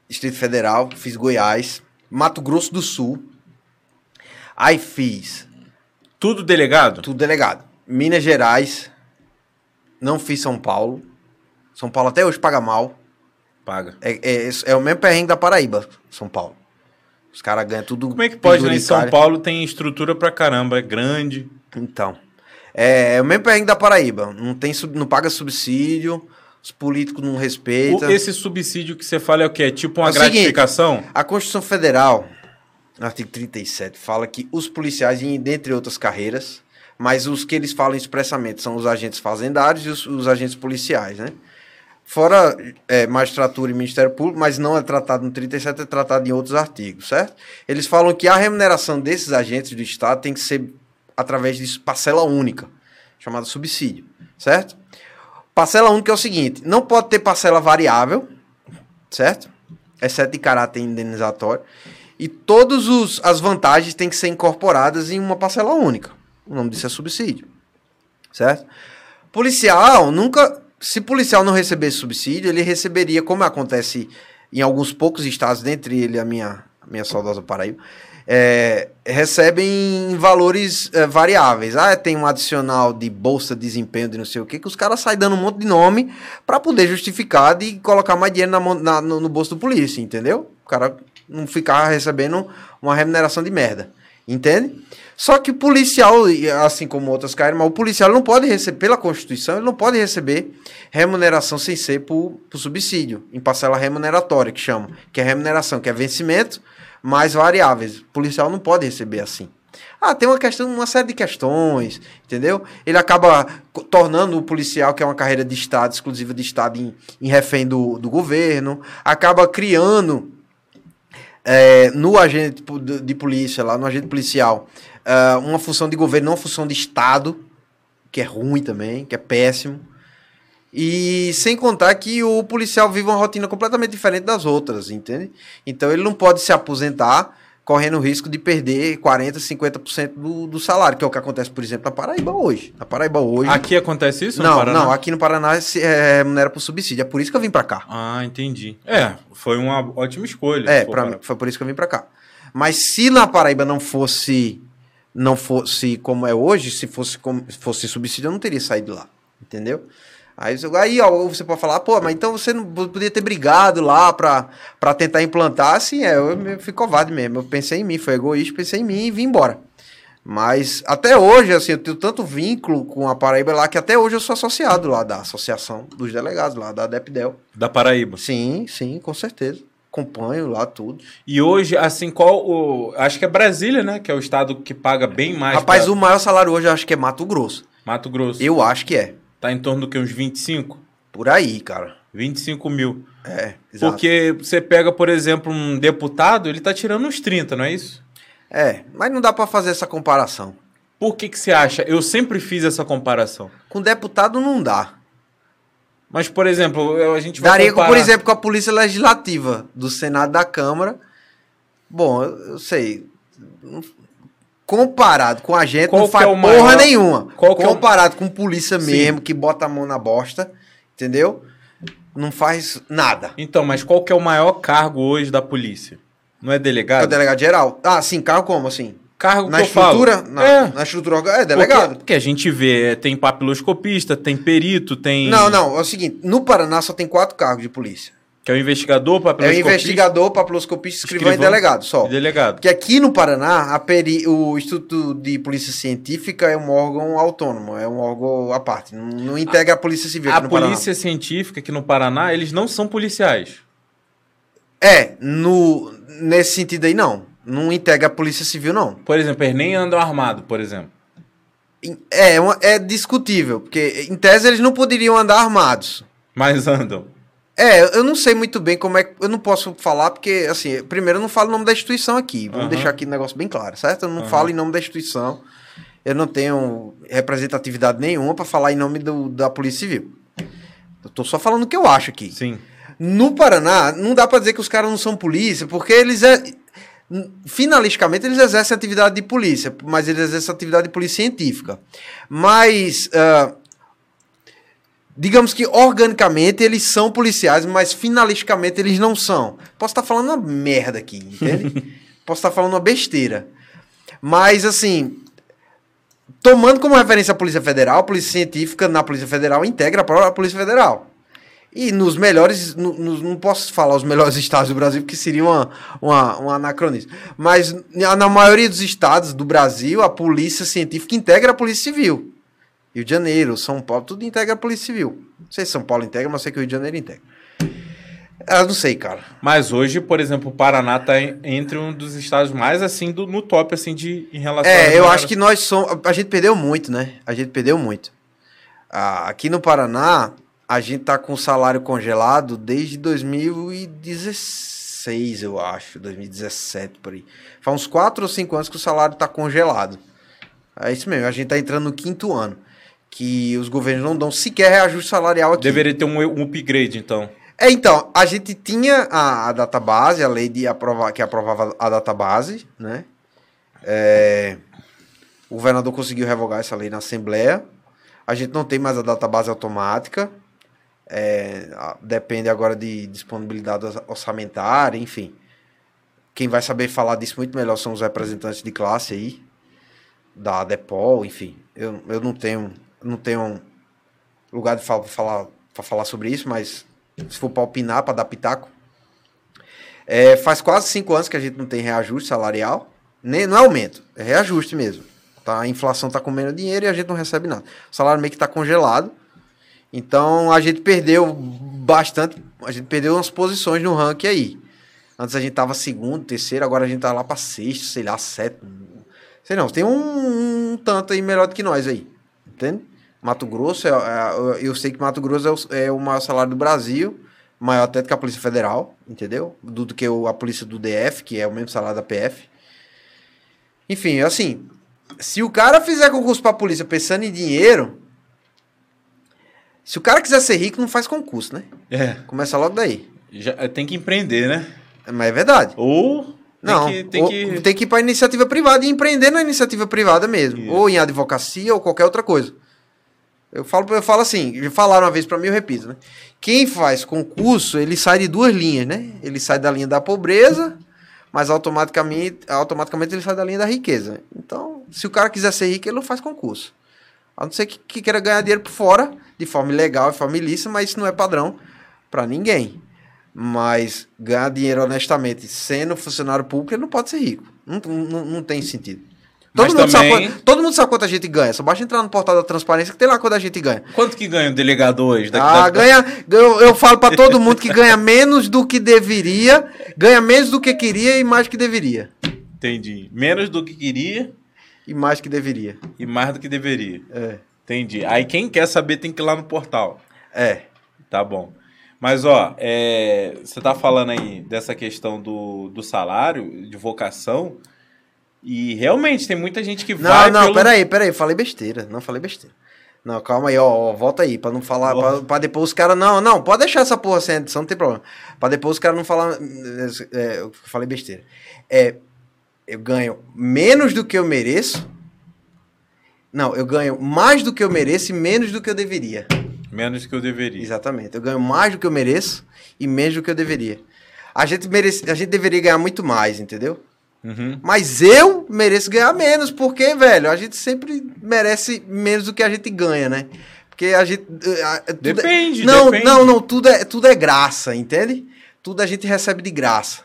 Distrito Federal, fiz Goiás, Mato Grosso do Sul. Aí fiz Tudo delegado? tudo delegado. Minas Gerais. Não fiz São Paulo. São Paulo até hoje paga mal. Paga. É, é, é o mesmo perrengue da Paraíba, São Paulo. Os caras ganham tudo. Como é que pode, né? Em São. Paulo tem estrutura pra caramba, é grande. Então. É, é o mesmo perrengue da Paraíba. Não, tem, não paga subsídio. Os políticos não O- respeitam. esse subsídio que você fala é o quê? É tipo uma É o seguinte, gratificação? A Constituição Federal, no artigo 37, fala que os policiais, dentre outras carreiras, mas os que eles falam expressamente são os agentes fazendários e os, os agentes policiais, né? Fora é, magistratura e Ministério Público, mas não é tratado no 37, é tratado em outros artigos, certo? Eles falam que a remuneração desses agentes do Estado tem que ser através de parcela única, chamada subsídio, certo? Parcela única é o seguinte, não pode ter parcela variável, certo? Exceto de caráter indenizatório. E todas as vantagens têm que ser incorporadas em uma parcela única. O nome disso é subsídio. Certo? Policial nunca. Se policial não recebesse subsídio, ele receberia, como acontece em alguns poucos estados, dentre ele a minha, a minha saudosa Paraíba, é, recebem valores é, variáveis. Ah, tem um adicional de bolsa de desempenho de não sei o que, que os caras saem dando um monte de nome para poder justificar de colocar mais dinheiro na na- no, no bolso do polícia, entendeu? O cara não ficar recebendo uma remuneração de merda. Entende? Só que o policial, assim como outras carreiras, mas o policial não pode receber, pela Constituição, ele não pode receber remuneração sem ser por, por subsídio, em parcela remuneratória, que chama, que é remuneração, que é vencimento, mais variáveis. O policial não pode receber assim. Ah, tem uma questão, uma série de questões, entendeu? Ele acaba tornando o policial, que é uma carreira de Estado, exclusiva de Estado, em, em refém do, do governo, acaba criando é, no agente po- de de polícia, lá no agente policial, ah, uma função de governo, não uma função de Estado, que é ruim também, que é péssimo. E sem contar que o policial vive uma rotina completamente diferente das outras, entende? Então ele não pode se aposentar correndo o risco de perder 40%, 50% do, do salário, que é o que acontece, por exemplo, na Paraíba hoje. Na Paraíba hoje. Aqui acontece isso? não, Paraná? não, aqui no Paraná se é, remunera por subsídio. É por isso que eu vim pra cá. Ah, entendi. É, foi uma ótima escolha. É, pra, foi por isso que eu vim pra cá. Mas se na Paraíba não fosse não fosse como é hoje, se fosse como se fosse subsídio, eu não teria saído lá, entendeu? Aí, você- aí ó, você pode falar, pô, mas então você não podia ter brigado lá pra, pra tentar implantar, assim, é, eu, eu fui covarde mesmo, eu pensei em mim, foi egoísta, pensei em mim e vim embora. Mas até hoje, assim, eu tenho tanto vínculo com a Paraíba lá que até hoje eu sou associado lá da Associação dos Delegados, lá da DEPDEL. Da Paraíba. Sim, sim, com certeza. Acompanho lá tudo. E hoje, assim, qual o. Acho que é Brasília, né? Que é o estado que paga bem mais. Rapaz, pra- o maior salário hoje eu acho que é Mato Grosso. Mato Grosso. Eu acho que é. Tá em torno do que? Uns 25? Por aí, cara. 25 mil. É, exato. Porque você pega, por exemplo, um deputado, ele tá tirando uns 30, não é isso? É, mas não dá pra fazer essa comparação. Por que, que você acha? Eu sempre fiz essa comparação. Com deputado não dá. Mas, por exemplo, a gente vai Daria, com, comparar... por exemplo, com a Polícia Legislativa do Senado e da Câmara. Bom, eu, sei. Comparado com a gente, Qual não faz é o porra maior- nenhuma. qual que é o- Comparado com polícia Sim. mesmo, que bota a mão na bosta, entendeu? Não faz nada. Então, mas qual que é o maior cargo hoje da polícia? Não é É o delegado? delegado geral. Ah, sim, carro como assim? Cargo Na que eu falo. estrutura? Na, É. na estrutura É, delegado. Porque, porque a gente vê, tem papiloscopista, tem perito, tem... Não, não, é o seguinte, no Paraná só tem quatro cargos de polícia. Que é o investigador, É o papiloscopista investigador, papiloscopista, escrivão, e Escrivão. delegado, só. e delegado. Porque aqui no Paraná, a peri... o Instituto de Polícia Científica é um órgão autônomo, é um órgão à parte, não, não integra a Polícia Civil A no Paraná. polícia científica aqui no Paraná, eles não são policiais. É, no... nesse sentido aí não. Não integra a Polícia Civil, não. Por exemplo, eles nem andam armados, por exemplo. É, uma- é discutível, porque em tese eles não poderiam andar armados. Mas andam. É, eu não sei muito bem como é que. Eu não posso falar, porque, assim, primeiro eu não falo o nome da instituição aqui. Vamos Aham. deixar aqui o negócio bem claro, certo? Eu não Aham. falo em nome da instituição. Eu não tenho representatividade nenhuma para falar em nome do, da Polícia Civil. Eu tô só falando o que eu acho aqui. Sim. No Paraná, não dá para dizer que os caras não são polícia, porque eles é. Finalisticamente, eles exercem atividade de polícia, mas eles exercem atividade de polícia científica. Mas. ah, digamos que organicamente eles são policiais, mas finalisticamente eles não são. Posso estar falando uma merda aqui, entende? Posso estar falando uma besteira. Mas, assim. Tomando como referência a Polícia Federal, a Polícia Científica na Polícia Federal integra a própria Polícia Federal. E nos melhores, no- nos- não posso falar os melhores estados do Brasil, porque seria uma, uma, um anacronismo. Mas na na maioria dos estados do Brasil, a polícia científica integra a polícia civil. Rio de Janeiro, São Paulo, tudo integra a polícia civil. Não sei se São Paulo integra, mas sei que o Rio de Janeiro integra. Eu não sei, cara. Mas hoje, por exemplo, o Paraná tá entre um dos estados mais assim do, no top assim de em relação É, eu remuneração. acho que nós somos. A gente perdeu muito, né? A gente perdeu muito. Ah, aqui no Paraná, a gente tá com o salário congelado desde 2016, eu acho. 2017, por aí. Faz uns 4 ou 5 anos que o salário tá congelado. É isso mesmo, a gente tá entrando no quinto ano. Que os governos não dão sequer reajuste salarial aqui. Deveria ter um, um upgrade, então. É, então, a gente tinha a, a database, a lei de aprovar, que aprovava a database, né? É, o governador conseguiu revogar essa lei na Assembleia. A gente não tem mais a database automática. É, depende agora de disponibilidade orça- orçamentária, enfim. Quem vai saber falar disso muito melhor são os representantes de classe aí, da Depol, enfim. Eu, eu não tenho não tenho lugar de fa- falar para falar sobre isso, mas se for para opinar, para dar pitaco. É, faz quase cinco anos que a gente não tem reajuste salarial. Nem, não é aumento, é reajuste mesmo. Tá? A inflação está comendo dinheiro e a gente não recebe nada. O salário meio que está congelado. Então a gente perdeu bastante. A gente perdeu umas posições no ranking aí. Antes a gente tava segundo, terceiro, agora a gente tá lá para sexto, sei lá, sétimo. Sei não, tem um, um tanto aí melhor do que nós aí. Entende? Mato Grosso, é, é- eu sei que Mato Grosso é o, é o maior salário do Brasil, maior até do que a Polícia Federal, entendeu? Do, do que o- a Polícia do DF, que é o mesmo salário da PF. Enfim, assim, se o cara fizer concurso pra polícia pensando em dinheiro, se o cara quiser ser rico, não faz concurso, né? É. Começa logo daí. Já, tem que empreender, né? Mas é verdade. Ou tem Não, que. Tem ou- que... tem que ir pra iniciativa privada e empreender na iniciativa privada mesmo. Isso. Ou em advocacia ou qualquer outra coisa. Eu falo, eu falo assim, falaram uma vez pra mim, eu repito, né? Quem faz concurso, ele sai de duas linhas, né? Ele sai da linha da pobreza, mas automaticamente, automaticamente ele sai da linha da riqueza. Então, se o cara quiser ser rico, ele não faz concurso. A não ser que, que queira ganhar dinheiro por fora, de forma ilegal, de forma ilícita, mas isso não é padrão pra ninguém. Mas ganhar dinheiro honestamente sendo funcionário público, ele não pode ser rico. Não, não, não tem sentido. Todo mundo, também- sabe, quanto- todo mundo sabe quanto a gente ganha. Só basta entrar no portal da transparência que tem lá quanto a gente ganha. Quanto que ganha o delegado hoje? Da- Ah, ganha. Eu, eu falo pra todo mundo que ganha menos do que deveria, ganha menos do que queria e mais que deveria. Entendi. Menos do que queria E mais que deveria. e mais do que deveria. É. Entendi. Aí quem quer saber tem que ir lá no portal. É. Tá bom. Mas, ó, é, você tá falando aí dessa questão do, do salário, de vocação, e realmente tem muita gente que Não, vai não, pelo... peraí, peraí, falei besteira. Não falei besteira. Não, calma aí, ó, ó, volta aí, pra não falar, pra, pra depois os caras. Não, não, pode deixar essa porra sem edição, não tem problema. Pra depois os caras não falar. É, eu falei besteira. É, eu ganho menos do que eu mereço. Não, eu ganho mais do que eu mereço e menos do que eu deveria. Menos do que eu deveria. Exatamente. Eu ganho mais do que eu mereço e menos do que eu deveria. A gente, merece, a gente deveria ganhar muito mais, entendeu? Uhum. Mas eu mereço ganhar menos, porque, velho, a gente sempre merece menos do que a gente ganha, né? Porque a gente. eh, a- é- Depende, não, depende. não, não, tudo é, tudo é graça, entende? Tudo a gente recebe de graça.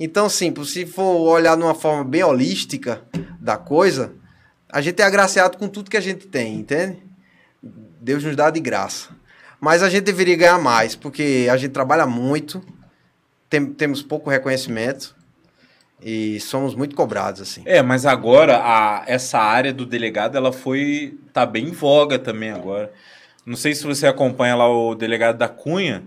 Então, sim, se for olhar de uma forma bem holística da coisa, a gente é agraciado com tudo que a gente tem, entende? Deus nos dá de graça. Mas a gente deveria ganhar mais, porque a gente trabalha muito, tem- temos pouco reconhecimento e somos muito cobrados, assim. É, mas agora a, essa área do delegado, ela foi. tá bem em voga também agora. Não sei se você acompanha lá o delegado da Cunha,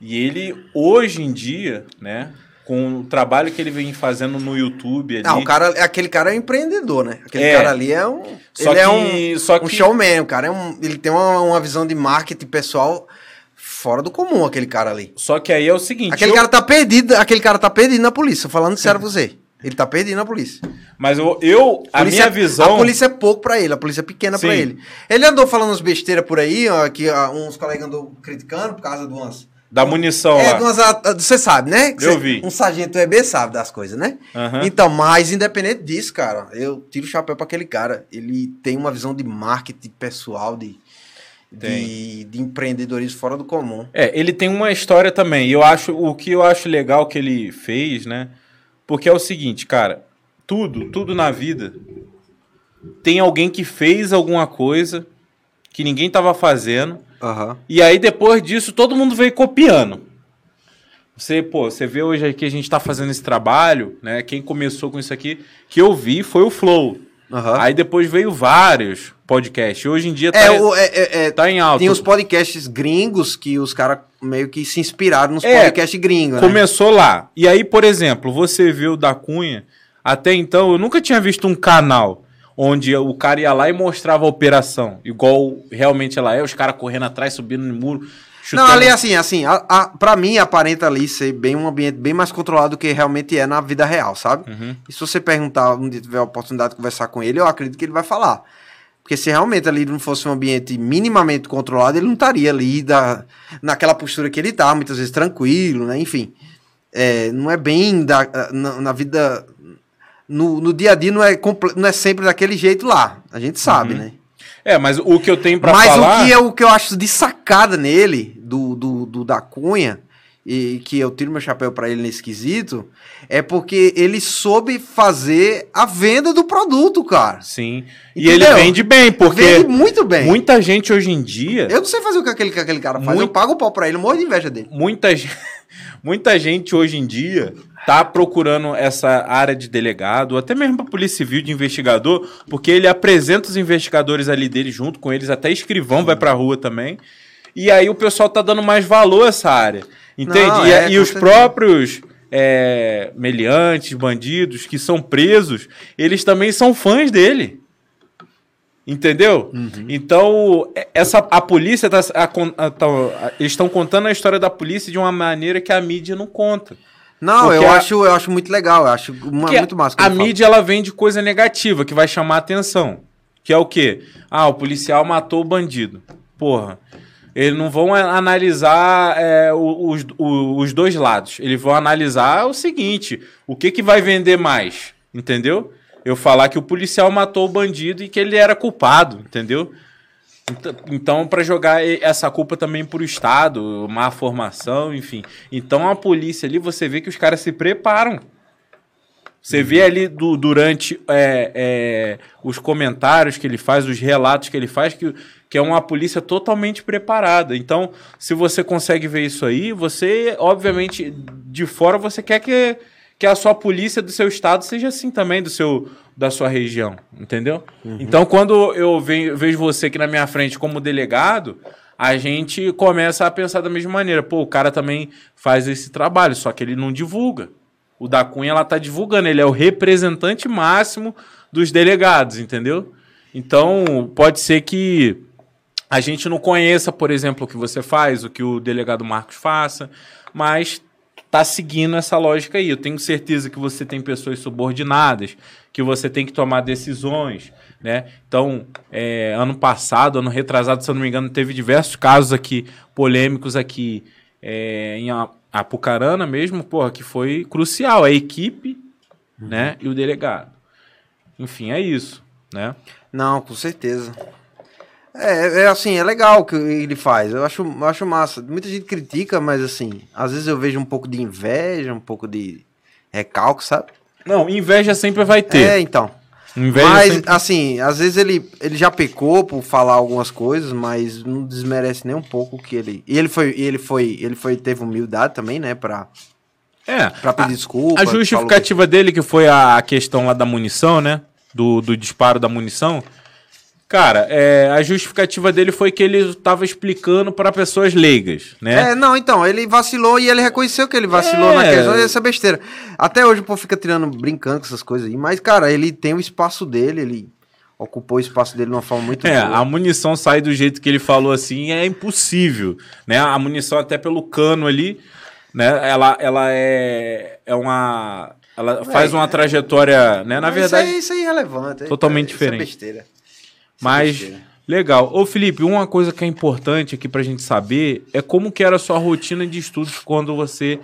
e ele, hoje em dia, né, com o trabalho que ele vem fazendo no YouTube ali. Ah, o cara, aquele cara é um empreendedor, né? Aquele É. cara ali é um. Só ele que, é um, só um que showman, o cara é um. Ele tem uma, uma visão de marketing pessoal fora do comum, aquele cara ali. Só que aí é o seguinte. Aquele eu- cara tá perdido, aquele cara tá perdido na polícia, falando sério pra você. Ele tá perdido na polícia. Mas eu, eu a minha visão. A polícia é pouco pra ele, a polícia é pequena pra Sim. ele. Ele andou falando uns besteiras por aí, ó, que ó, uns colegas andou criticando por causa de umas. Da munição É, lá. Você sabe, né? Eu vi. Um sargento EB sabe das coisas, né? Aham. Então, mas independente disso, cara, eu tiro o chapéu pra aquele cara. Ele tem uma visão de marketing pessoal, de, de, de empreendedorismo fora do comum. É, ele tem uma história também. E eu acho o que eu acho legal que ele fez, né? Porque é o seguinte, cara, tudo, tudo na vida tem alguém que fez alguma coisa que ninguém tava fazendo, Aham. e aí depois disso todo mundo veio copiando. Você, pô, você vê hoje aqui a gente tá fazendo esse trabalho, né? Quem começou com isso aqui, que eu vi foi o Flow. Aham. Aí depois veio vários podcasts. Hoje em dia tá, É, o, é, é, é, tá em alta. tem os podcasts gringos que os caras meio que se inspiraram nos É, podcasts gringos, né? Começou lá. E aí, por exemplo, você viu o da Cunha. Até então, eu nunca tinha visto um canal onde o cara ia lá e mostrava a operação. Igual realmente ela é, os caras correndo atrás, subindo no muro. Não, ali assim, assim, a, a, pra mim aparenta ali ser bem um ambiente bem mais controlado do que realmente é na vida real, sabe? Uhum. E se você perguntar, um dia tiver a oportunidade de conversar com ele, eu acredito que ele vai falar. Porque se realmente ali não fosse um ambiente minimamente controlado, ele não estaria ali da, naquela postura que ele tá, muitas vezes tranquilo, né? Enfim, é, não é bem da, na, na vida... No, no dia a dia não é, não é sempre daquele jeito lá. A gente sabe, né? É, mas o que eu tenho pra Mas falar... o que, é, o que eu acho de sacada nele, do, do, do da Cunha, e que eu tiro meu chapéu pra ele nesse quesito, é porque ele soube fazer a venda do produto, cara. Sim. E ele Entendeu? vende bem, porque Vende muito bem. muita gente hoje em dia... Eu não sei fazer o que aquele, que aquele cara faz, Muito- eu pago o pau pra ele, morro de inveja dele. muita, muita gente hoje em dia tá procurando essa área de delegado, até mesmo pra polícia civil de investigador, porque ele apresenta os investigadores ali dele junto com eles, até escrivão vai pra rua também. E aí o pessoal tá dando mais valor a essa área. Entende? Não, e é, e os certeza. próprios é, meliantes, bandidos que são presos, eles também são fãs dele. Entendeu? Uhum. Então, é- essa, a polícia tá, a a- tá- eles estão contando a história da polícia de uma maneira que a mídia não conta. Não, Porque eu, a- acho, eu acho muito legal, eu acho uma, muito massa. a fala. mídia ela vende coisa negativa que vai chamar a atenção. Que é o quê? Ah, o policial matou o bandido. Porra. Eles não vão analisar é, os, os dois lados. Eles vão analisar o seguinte: o que, que vai vender mais? Entendeu? Eu falar que o policial matou o bandido e que ele era culpado, entendeu? Ent- Então, para jogar essa culpa também pro Estado, má formação, enfim. Então, a polícia ali, você vê que os caras se preparam. Você vê ali do, durante é, é, os comentários que ele faz, os relatos que ele faz, que, que é uma polícia totalmente preparada. Então, se você consegue ver isso aí, você, obviamente, de fora, você quer que, que a sua polícia do seu estado seja assim também, do seu, da sua região, entendeu? Uhum. Então, quando eu vejo você aqui na minha frente como delegado, a gente começa a pensar da mesma maneira. Pô, o cara também faz esse trabalho, só que ele não divulga. O da Cunha ela tá divulgando, ele é o representante máximo dos delegados, entendeu? Então, pode ser que a gente não conheça, por exemplo, o que você faz, o que o delegado Marcos faça, mas tá seguindo essa lógica aí. Eu tenho certeza que você tem pessoas subordinadas, que você tem que tomar decisões, né? Então, é, ano passado, ano retrasado, se eu não me engano, teve diversos casos aqui polêmicos aqui é, em Apucarana mesmo, porra, que foi crucial. A equipe, né? E o delegado. Enfim, é isso, né? Não, com certeza. É, é assim, é legal o que ele faz. Eu acho, eu acho massa. Muita gente critica, mas assim, às vezes eu vejo um pouco de inveja, um pouco de recalque, sabe? Não, inveja sempre vai ter. É, então. Inveja mas, sempre... assim, às vezes ele, ele já pecou por falar algumas coisas, mas não desmerece nem um pouco que ele. E ele foi, ele foi, ele foi, teve humildade também, né, pra. É. Pra pedir a, desculpa. A justificativa que... dele, que foi a questão lá da munição, né? Do, do disparo da munição. Cara, é, a justificativa dele foi que ele estava explicando para pessoas leigas, né? É, não, então, ele vacilou e ele reconheceu que ele vacilou é... na questão dessa besteira. Até hoje o povo fica tirando, brincando com essas coisas aí, mas, cara, ele tem o espaço dele, ele ocupou o espaço dele de uma forma muito É, boa. a munição sai do jeito que ele falou assim, é impossível, né? A munição até pelo cano ali, né? Ela, ela é, é uma... Ela faz uma trajetória, né? Na verdade... Isso aí, isso é irrelevante. Totalmente é, diferente. Isso é besteira. Mas, legal. Ô, Felipe, uma coisa que é importante aqui pra gente saber é como que era a sua rotina de estudos quando você...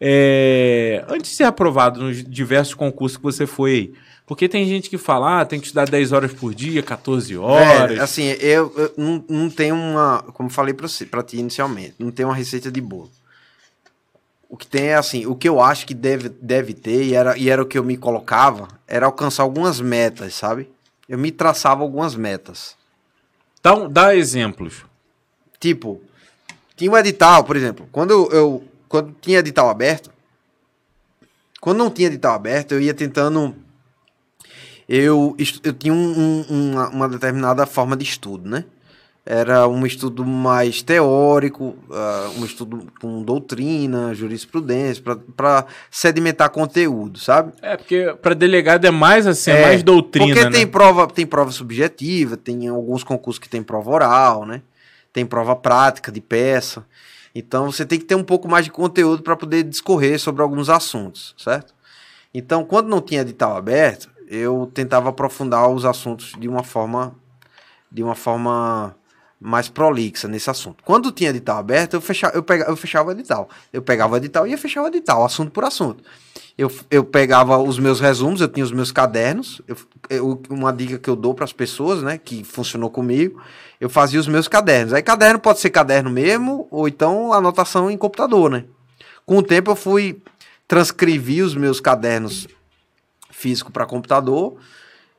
É, antes de ser aprovado nos diversos concursos que você foi Porque tem gente que fala, ah, tem que estudar 10 horas por dia, 14 horas. É, assim, eu, eu não, não tenho uma. Como falei pra, você, pra ti inicialmente, não tem uma receita de bolo. O que tem é assim, o que eu acho que deve, deve ter, e era, e era o que eu me colocava, era alcançar algumas metas, sabe? Eu me traçava algumas metas. Então, dá exemplos. Tipo, tinha um edital, por exemplo, quando eu, eu quando tinha edital aberto, quando não tinha edital aberto, eu ia tentando eu, eu tinha um, um, uma, uma, determinada forma de estudo, né? Era um estudo mais teórico, uh, um estudo com doutrina, jurisprudência, para sedimentar conteúdo, sabe? É, porque para delegado é mais assim, é, é mais doutrina. Porque né? tem prova, tem prova subjetiva, tem alguns concursos que tem prova oral, né? Tem prova prática de peça. Então você tem que ter um pouco mais de conteúdo para poder discorrer sobre alguns assuntos, certo? Então, quando não tinha edital aberto, eu tentava aprofundar os assuntos de uma forma de uma forma mais prolixa nesse assunto. Quando tinha edital aberto, eu fechava, eu pegava, eu fechava o edital. Eu pegava o edital e ia fechar o edital, assunto por assunto. Eu, eu pegava os meus resumos, eu tinha os meus cadernos. Eu, eu uma dica que eu dou para as pessoas, né, que funcionou comigo, eu fazia os meus cadernos. Aí caderno pode ser caderno mesmo, ou então anotação em computador, né? Com o tempo eu fui transcrevi os meus cadernos físico para computador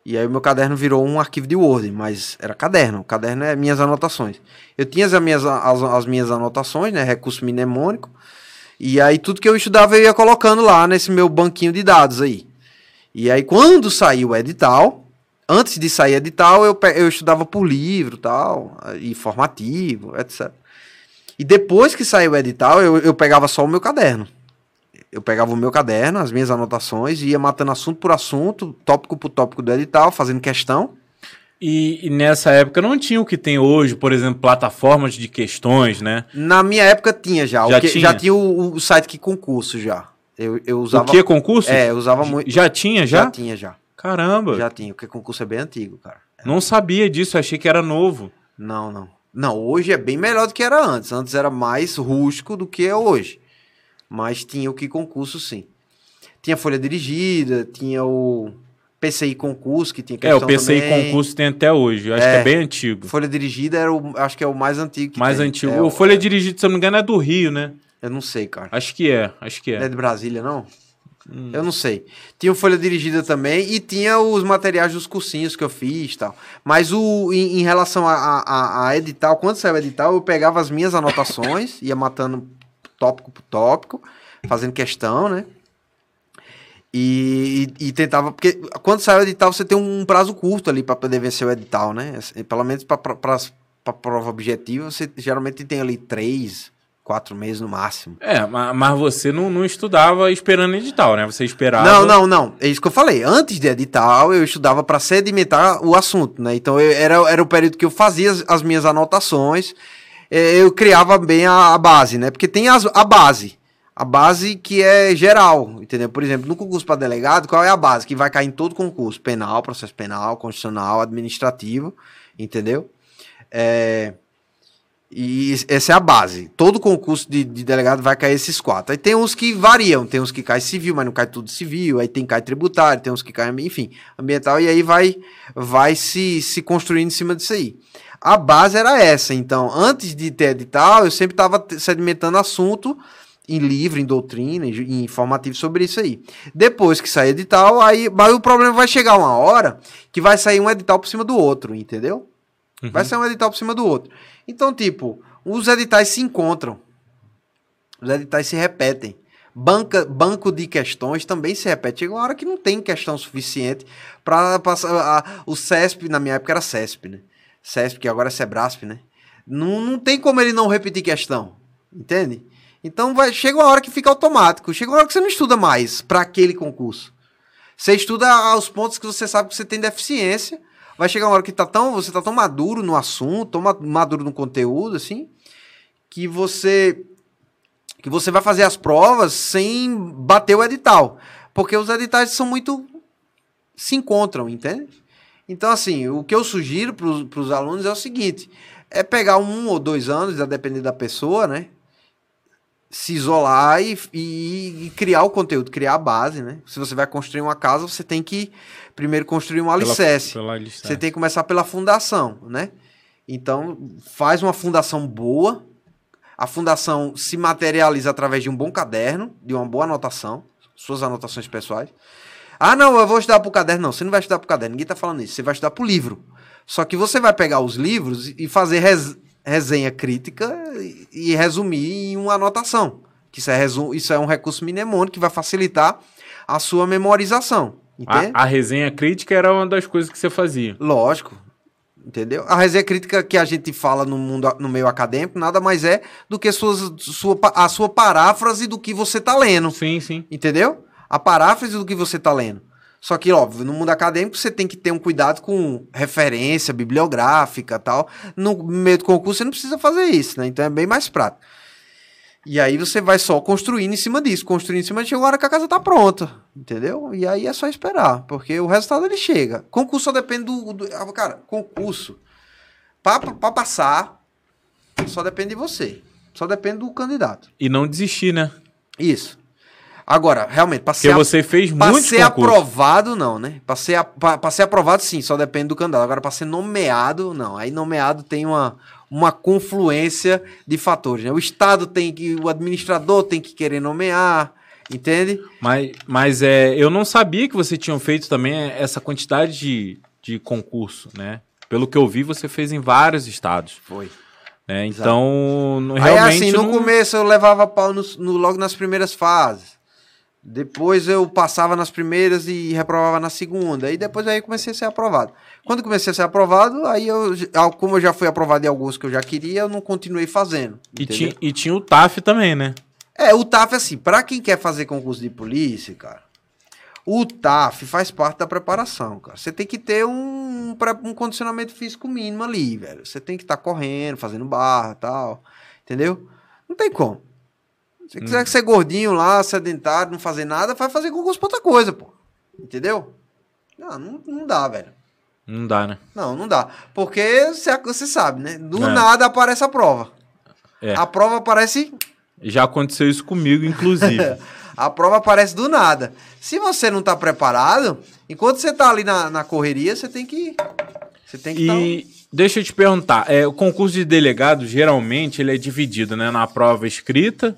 e aí meu caderno virou um arquivo de Word, mas era caderno. O caderno é minhas anotações. Eu tinha as minhas, as, as minhas anotações, né? Recurso mnemônico. E aí tudo que eu estudava eu ia colocando lá nesse meu banquinho de dados aí. E aí quando saiu o edital, antes de sair edital, eu, eu estudava por livro tal, informativo, etc. E depois que saiu o edital, eu, eu pegava só o meu caderno eu pegava o meu caderno, as minhas anotações, e ia matando assunto por assunto, tópico por tópico do edital, fazendo questão. E, e, nessa época não tinha o que tem hoje, por exemplo, plataformas de questões, né? Na minha época tinha já. Já, que, tinha? já tinha o, o, site que concurso já. Eu, eu usava. O que concurso? É, eu usava muito. Já tinha já? Já tinha já. Caramba. Já tinha, porque concurso é bem antigo, cara. É. Não sabia disso, achei que era novo. Não, não. Não, hoje é bem melhor do que era antes. Antes era mais rústico do que é hoje. Mas tinha o que concurso, sim. Tinha folha dirigida, tinha o PCI concurso, que tinha questão É, o PCI também. concurso tem até hoje. acho é, que é bem antigo. Folha dirigida era o, acho que é o mais antigo Mais tem. antigo. É, o folha é... dirigida, se eu não me engano, é do Rio, né? Eu não sei, cara. Acho que é, acho que é. Não é de Brasília, não? Hum. Eu não sei. Tinha o folha dirigida também e tinha os materiais dos cursinhos que eu fiz tal. Mas o, em, em relação a, a, a, edital, quando saiu o edital, eu pegava as minhas anotações, ia matando tópico por tópico, fazendo questão, né? E, e, e, tentava, porque quando sai o edital você tem um prazo curto ali para poder vencer o edital, né? Assim, pelo menos para prova objetiva, você geralmente tem ali três, quatro meses no máximo. É, mas você não, não estudava esperando edital, né? Você esperava. Não, não, não. É isso que eu falei. Antes de edital, eu estudava para sedimentar o assunto, né? Então eu, era, era o período que eu fazia as, as minhas anotações, eu criava bem a, a base, né? Porque tem as, a base a base que é geral, entendeu? Por exemplo, no concurso para delegado, qual é a base que vai cair em todo concurso? Penal, processo penal, constitucional, administrativo, entendeu? É... E essa é a base. Todo concurso de, de, delegado vai cair esses quatro. Aí tem uns que variam, tem uns que cai civil, mas não cai tudo civil, aí tem cai tributário, tem uns que cai, enfim, ambiental, e aí vai, vai se, se construindo em cima disso aí. A base era essa, então, antes de ter edital, eu sempre estava sedimentando assunto em livro, em doutrina, em informativo sobre isso aí. Depois que sair edital, aí, mas o problema vai chegar uma hora que vai sair um edital por cima do outro, entendeu? Uhum. Vai sair um edital por cima do outro. Então, tipo, os editais se encontram. Os editais se repetem. Banca, banco de questões também se repete. Chega uma hora que não tem questão suficiente para passar. O CESP, na minha época, era CESP, né? CESP, que agora é SEBRASP, né? Não, não tem como ele não repetir questão. Entende? Então vai, chega uma hora que fica automático. Chega uma hora que você não estuda mais para aquele concurso. Você estuda aos pontos que você sabe que você tem deficiência. Vai chegar uma hora que tá tão, você tá tão maduro no assunto, tão maduro no conteúdo, assim, que você que você vai fazer as provas sem bater o edital. Porque os editais são muito. se encontram, entende? Então, assim, o que eu sugiro para os alunos é o seguinte: é pegar um ou dois anos, a depender da pessoa, né? se isolar e, e, e, criar o conteúdo, criar a base, né? Se você vai construir uma casa, você tem que primeiro construir um alicerce. Pela, pela alicerce. Você tem que começar pela fundação, né? Então, faz uma fundação boa. A fundação se materializa através de um bom caderno, de uma boa anotação, suas anotações pessoais. Ah, não, eu vou estudar para o caderno. Não, você não vai estudar para o caderno, ninguém está falando isso. Você vai estudar para o livro. Só que você vai pegar os livros e fazer res resenha crítica e, resumir em uma anotação. Que isso é, resu isso é um recurso mnemônico que vai facilitar a sua memorização. A, a, resenha crítica era uma das coisas que você fazia. Lógico. Entendeu? A resenha crítica que a gente fala no mundo no meio acadêmico nada mais é do que suas, sua, a sua paráfrase do que você está lendo. Sim, sim. Entendeu? A paráfrase do que você está lendo. Só que, óbvio, no mundo acadêmico você tem que ter um cuidado com referência bibliográfica tal. No meio do concurso você não precisa fazer isso, né? Então é bem mais prático. E aí você vai só construindo em cima disso, construindo em cima de hora que a casa tá pronta, entendeu? E aí é só esperar, porque o resultado ele chega. Concurso só depende do, do ah, cara, concurso para passar só depende de você, só depende do candidato. E não desistir, né? Isso. Agora, realmente, para ser, você fez pra ser aprovado, não, né? Para ser, pra, ser aprovado, sim, só depende do candidato. Agora, para ser nomeado, não. Aí nomeado tem uma, uma confluência de fatores. Né? O Estado tem que. O administrador tem que querer nomear. Entende? Mas, mas é, eu não sabia que você tinha feito também essa quantidade de, de concurso, né? Pelo que eu vi, você fez em vários estados. Foi. Né? Então, realmente. Aí, assim, no não... começo eu levava pau no, no, logo nas primeiras fases. Depois eu passava nas primeiras e reprovava na segunda. E depois aí comecei a ser aprovado. Quando comecei a ser aprovado, aí eu, como eu já fui aprovado em alguns que eu já queria, eu não continuei fazendo. E tinha, e tinha o TAF também, né? É, o TAF, assim, para quem quer fazer concurso de polícia, cara, o TAF faz parte da preparação, cara. Você tem que ter um, um condicionamento físico mínimo ali, velho. Você tem que estar tá correndo, fazendo barra tal. Entendeu? Não tem como. Se quiser hum. ser gordinho lá, sedentário, não fazer nada, vai fazer concurso pra outra coisa, pô. Entendeu? Não, não, não dá, velho. Não dá, né? Não, não dá. Porque você, você sabe, né? Do é. nada aparece a prova. É. A prova aparece. Já aconteceu isso comigo, inclusive. a prova aparece do nada. Se você não tá preparado, enquanto você tá ali na, na correria, você tem que. Você tem que E tá... deixa eu te perguntar: é, o concurso de delegado, geralmente, ele é dividido né, na prova escrita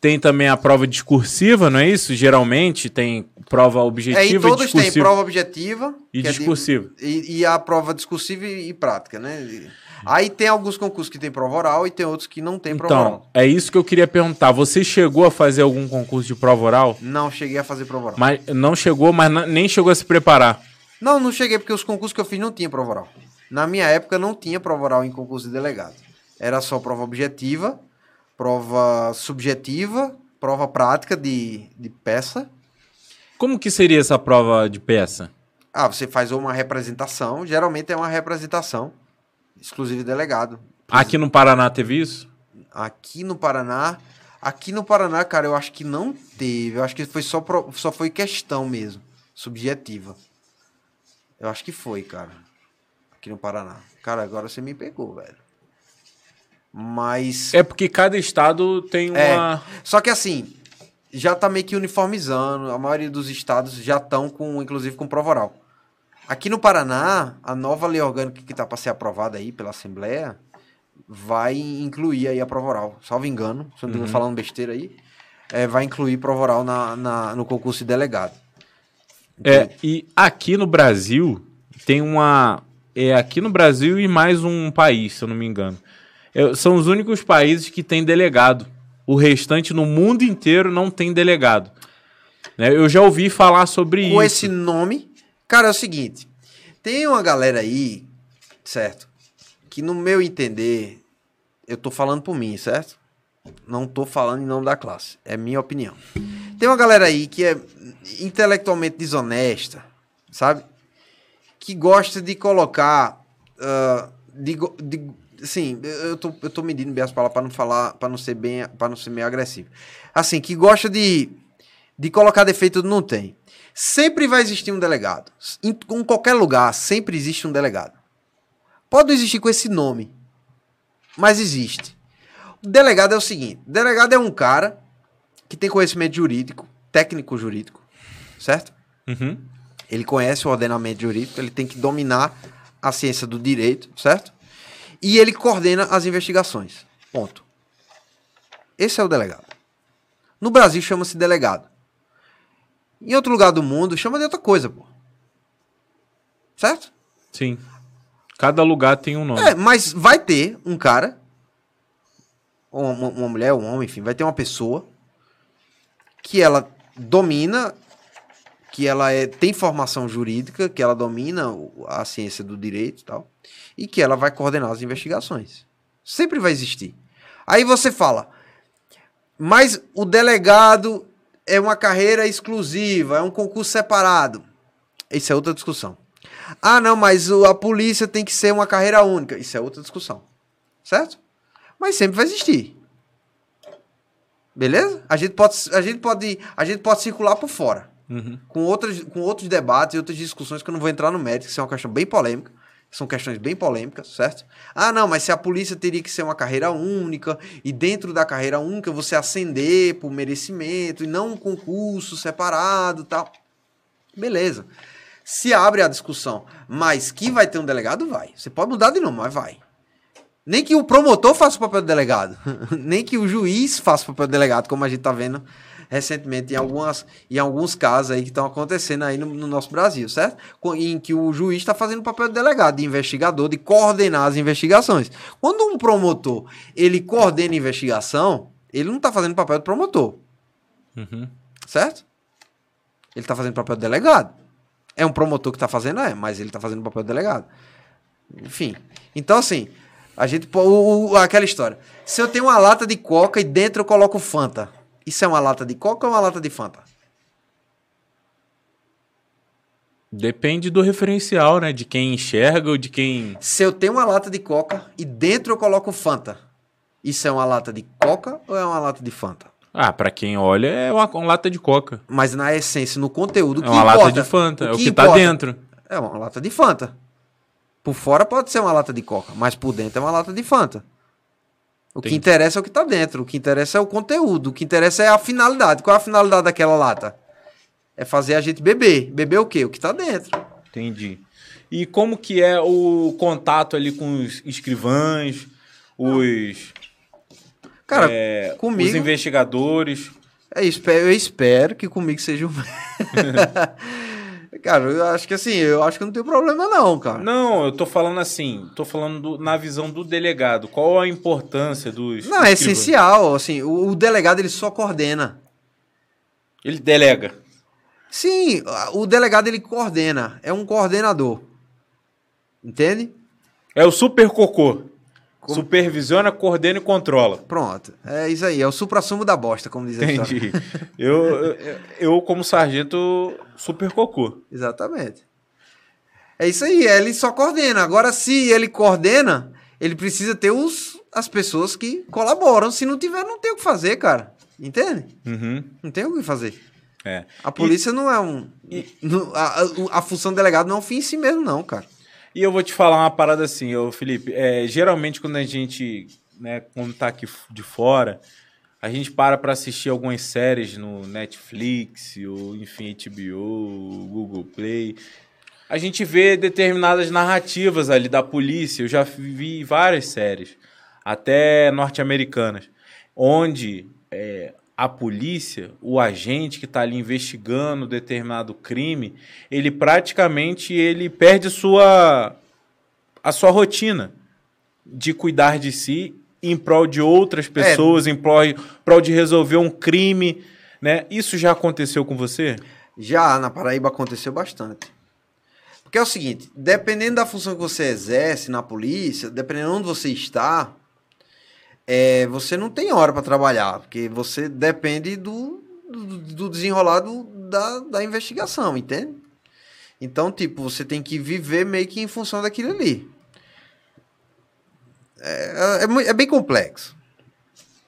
Tem também a prova discursiva, não é isso? Geralmente tem prova objetiva É, e todos têm discursiva. prova objetiva E que é de- discursiva. e, e a prova discursiva e, e prática, né? E- Aí tem alguns concursos que tem prova oral e tem outros que não tem prova Então, oral. é isso que eu queria perguntar. Você chegou a fazer algum concurso de prova oral? Não cheguei a fazer prova oral. Mas não chegou, mas nem chegou a se preparar. Não, não cheguei porque os concursos que eu fiz não tinha prova oral. Na minha época não tinha prova oral em concurso de delegado. Era só prova objetiva, prova subjetiva, prova prática de, de peça. Como que seria essa prova de peça? Ah, você faz uma representação, geralmente é uma representação exclusiva de delegado. Aqui no Paraná teve isso? Aqui no Paraná, aqui no Paraná, cara, eu acho que não teve. Eu acho que foi só, pro- só foi questão mesmo, subjetiva. Eu acho que foi, cara. Aqui no Paraná. Cara, agora você me pegou, velho. Mas. É porque cada estado tem É. uma. Só que assim, já tá meio que uniformizando. A maioria dos estados já estão com, inclusive, com prova oral. Aqui no Paraná, a nova lei orgânica que tá para ser aprovada aí pela Assembleia vai incluir aí a prova oral. Salvo engano, se eu não estiver falando besteira aí, é, vai incluir prova oral na, na- no concurso de delegado. É, e aqui no Brasil tem uma. É aqui no Brasil e mais um país, se eu não me engano. É, são os únicos países que têm delegado. O restante no mundo inteiro não tem delegado. Né, Eu já ouvi falar sobre Com isso. esse nome, cara, é o seguinte, tem uma galera aí, certo? Que no meu entender, eu tô falando por mim, certo? Não tô falando em nome da classe, é minha opinião. Tem uma galera aí que é intelectualmente desonesta, sabe? Que gosta de colocar, ah, de, de, assim, eu tô, eu tô medindo bem as palavras para não falar, para não ser bem, para não ser meio agressivo. Assim, que gosta de de colocar defeito não tem. Sempre vai existir um delegado. Em, em qualquer lugar, sempre existe um delegado. Pode não existir com esse nome, mas existe. O delegado é o seguinte: o delegado é um cara que tem conhecimento jurídico, técnico jurídico, certo? Uhum. Ele conhece o ordenamento jurídico, ele tem que dominar a ciência do direito, certo? E ele coordena as investigações. Ponto. Esse é o delegado. No Brasil chama-se delegado. Em outro lugar do mundo chama de outra coisa, pô. Certo? Sim. Cada lugar tem um nome. É, mas vai ter um cara, uma, uma mulher, um homem, enfim, vai ter uma pessoa que ela domina, que ela é, tem formação jurídica, que ela domina a ciência do direito e tal, e que ela vai coordenar as investigações. Sempre vai existir. Aí você fala, mas o delegado é uma carreira exclusiva, é um concurso separado. Isso é outra discussão. Ah, não, mas a polícia tem que ser uma carreira única. Isso é outra discussão. Certo? Mas sempre vai existir. Beleza? A gente pode, a gente pode, a gente pode circular por fora. Uhum. Com, outras, com outros debates e outras discussões que eu não vou entrar no mérito, que isso é uma questão bem polêmica. São questões bem polêmicas, certo? Ah, não, mas se a polícia teria que ser uma carreira única, e dentro da carreira única você ascender por merecimento, e não um concurso separado tal. Beleza. Se abre a discussão, mas que vai ter um delegado, vai. Você pode mudar de nome, mas vai. Nem que o promotor faça o papel do delegado. Nem que o juiz faça o papel do delegado, como a gente tá vendo recentemente em, algumas, em alguns casos aí que estão acontecendo aí no, no nosso Brasil, certo? Em que o juiz está fazendo o papel do delegado, de investigador, de coordenar as investigações. Quando um promotor, ele coordena a investigação, ele não está fazendo o papel do promotor, Uhum. certo? Ele está fazendo o papel do delegado. É um promotor que está fazendo, é, mas ele está fazendo o papel do delegado. Enfim. Então, assim, a gente. o- o- aquela história. Se eu tenho uma lata de coca e dentro eu coloco Fanta, isso é uma lata de coca ou uma lata de Fanta? Depende do referencial, né? De quem enxerga ou de quem. Se eu tenho uma lata de coca e dentro eu coloco Fanta, isso é uma lata de coca ou é uma lata de Fanta? Ah, pra quem olha, é uma, uma lata de coca. Mas na essência, no conteúdo, o É que uma lata importa? de Fanta. É o que, importa? tá dentro. É uma lata de Fanta. Por fora pode ser uma lata de coca, mas por dentro é uma lata de Fanta. O que interessa é o que tá dentro. O que interessa é o conteúdo. O que interessa é a finalidade. Qual é a finalidade daquela lata? É fazer a gente beber. Beber o quê? O que tá dentro. Entendi. E como que é o contato ali com os escrivães, os. Cara, é, comigo- os investigadores. É, eu espero, que comigo seja um. cara, eu acho que assim, eu acho que não tem problema, não, cara. Não, eu tô falando assim, tô falando do- na visão do delegado. Qual a importância dos. Não, é essencial, assim, o, o delegado ele só coordena. Ele delega. Sim, o delegado ele coordena, é um coordenador. Entende? É o super cocô. Supervisiona, coordena e controla. Pronto, é isso aí, é o supra-sumo da bosta, como diz a. Entendi. eu, eu, eu, como sargento, super cocô. Exatamente. É isso aí, ele só coordena. Agora, se ele coordena, ele precisa ter os, as pessoas que colaboram. Se não tiver, não tem o que fazer, cara. Entende? Uhum. Não tem o que fazer. É. A polícia não é um. não- a, a- a função do delegado não é um fim em si mesmo, não, cara. E eu vou te falar uma parada assim, ô Felipe. É, geralmente, quando a gente, né, quando tá aqui de fora, a gente para pra assistir algumas séries no Netflix, ou enfim, HBO, Google Play. A gente vê determinadas narrativas ali da polícia. Eu já vi várias séries, até norte-americanas, onde é, a polícia, o agente que está ali investigando determinado crime, ele praticamente ele perde sua a sua rotina de cuidar de si em prol de outras pessoas, em prol, prol de resolver um crime, né? Isso já aconteceu com você? Já na Paraíba aconteceu bastante. Porque é o seguinte, dependendo da função que você exerce na polícia, dependendo de onde você está, é, você não tem hora para trabalhar, porque você depende do, do, do desenrolar do- da, da investigação, entende? Então, tipo, você tem que viver meio que em função daquilo ali. É, é, mui- é bem complexo.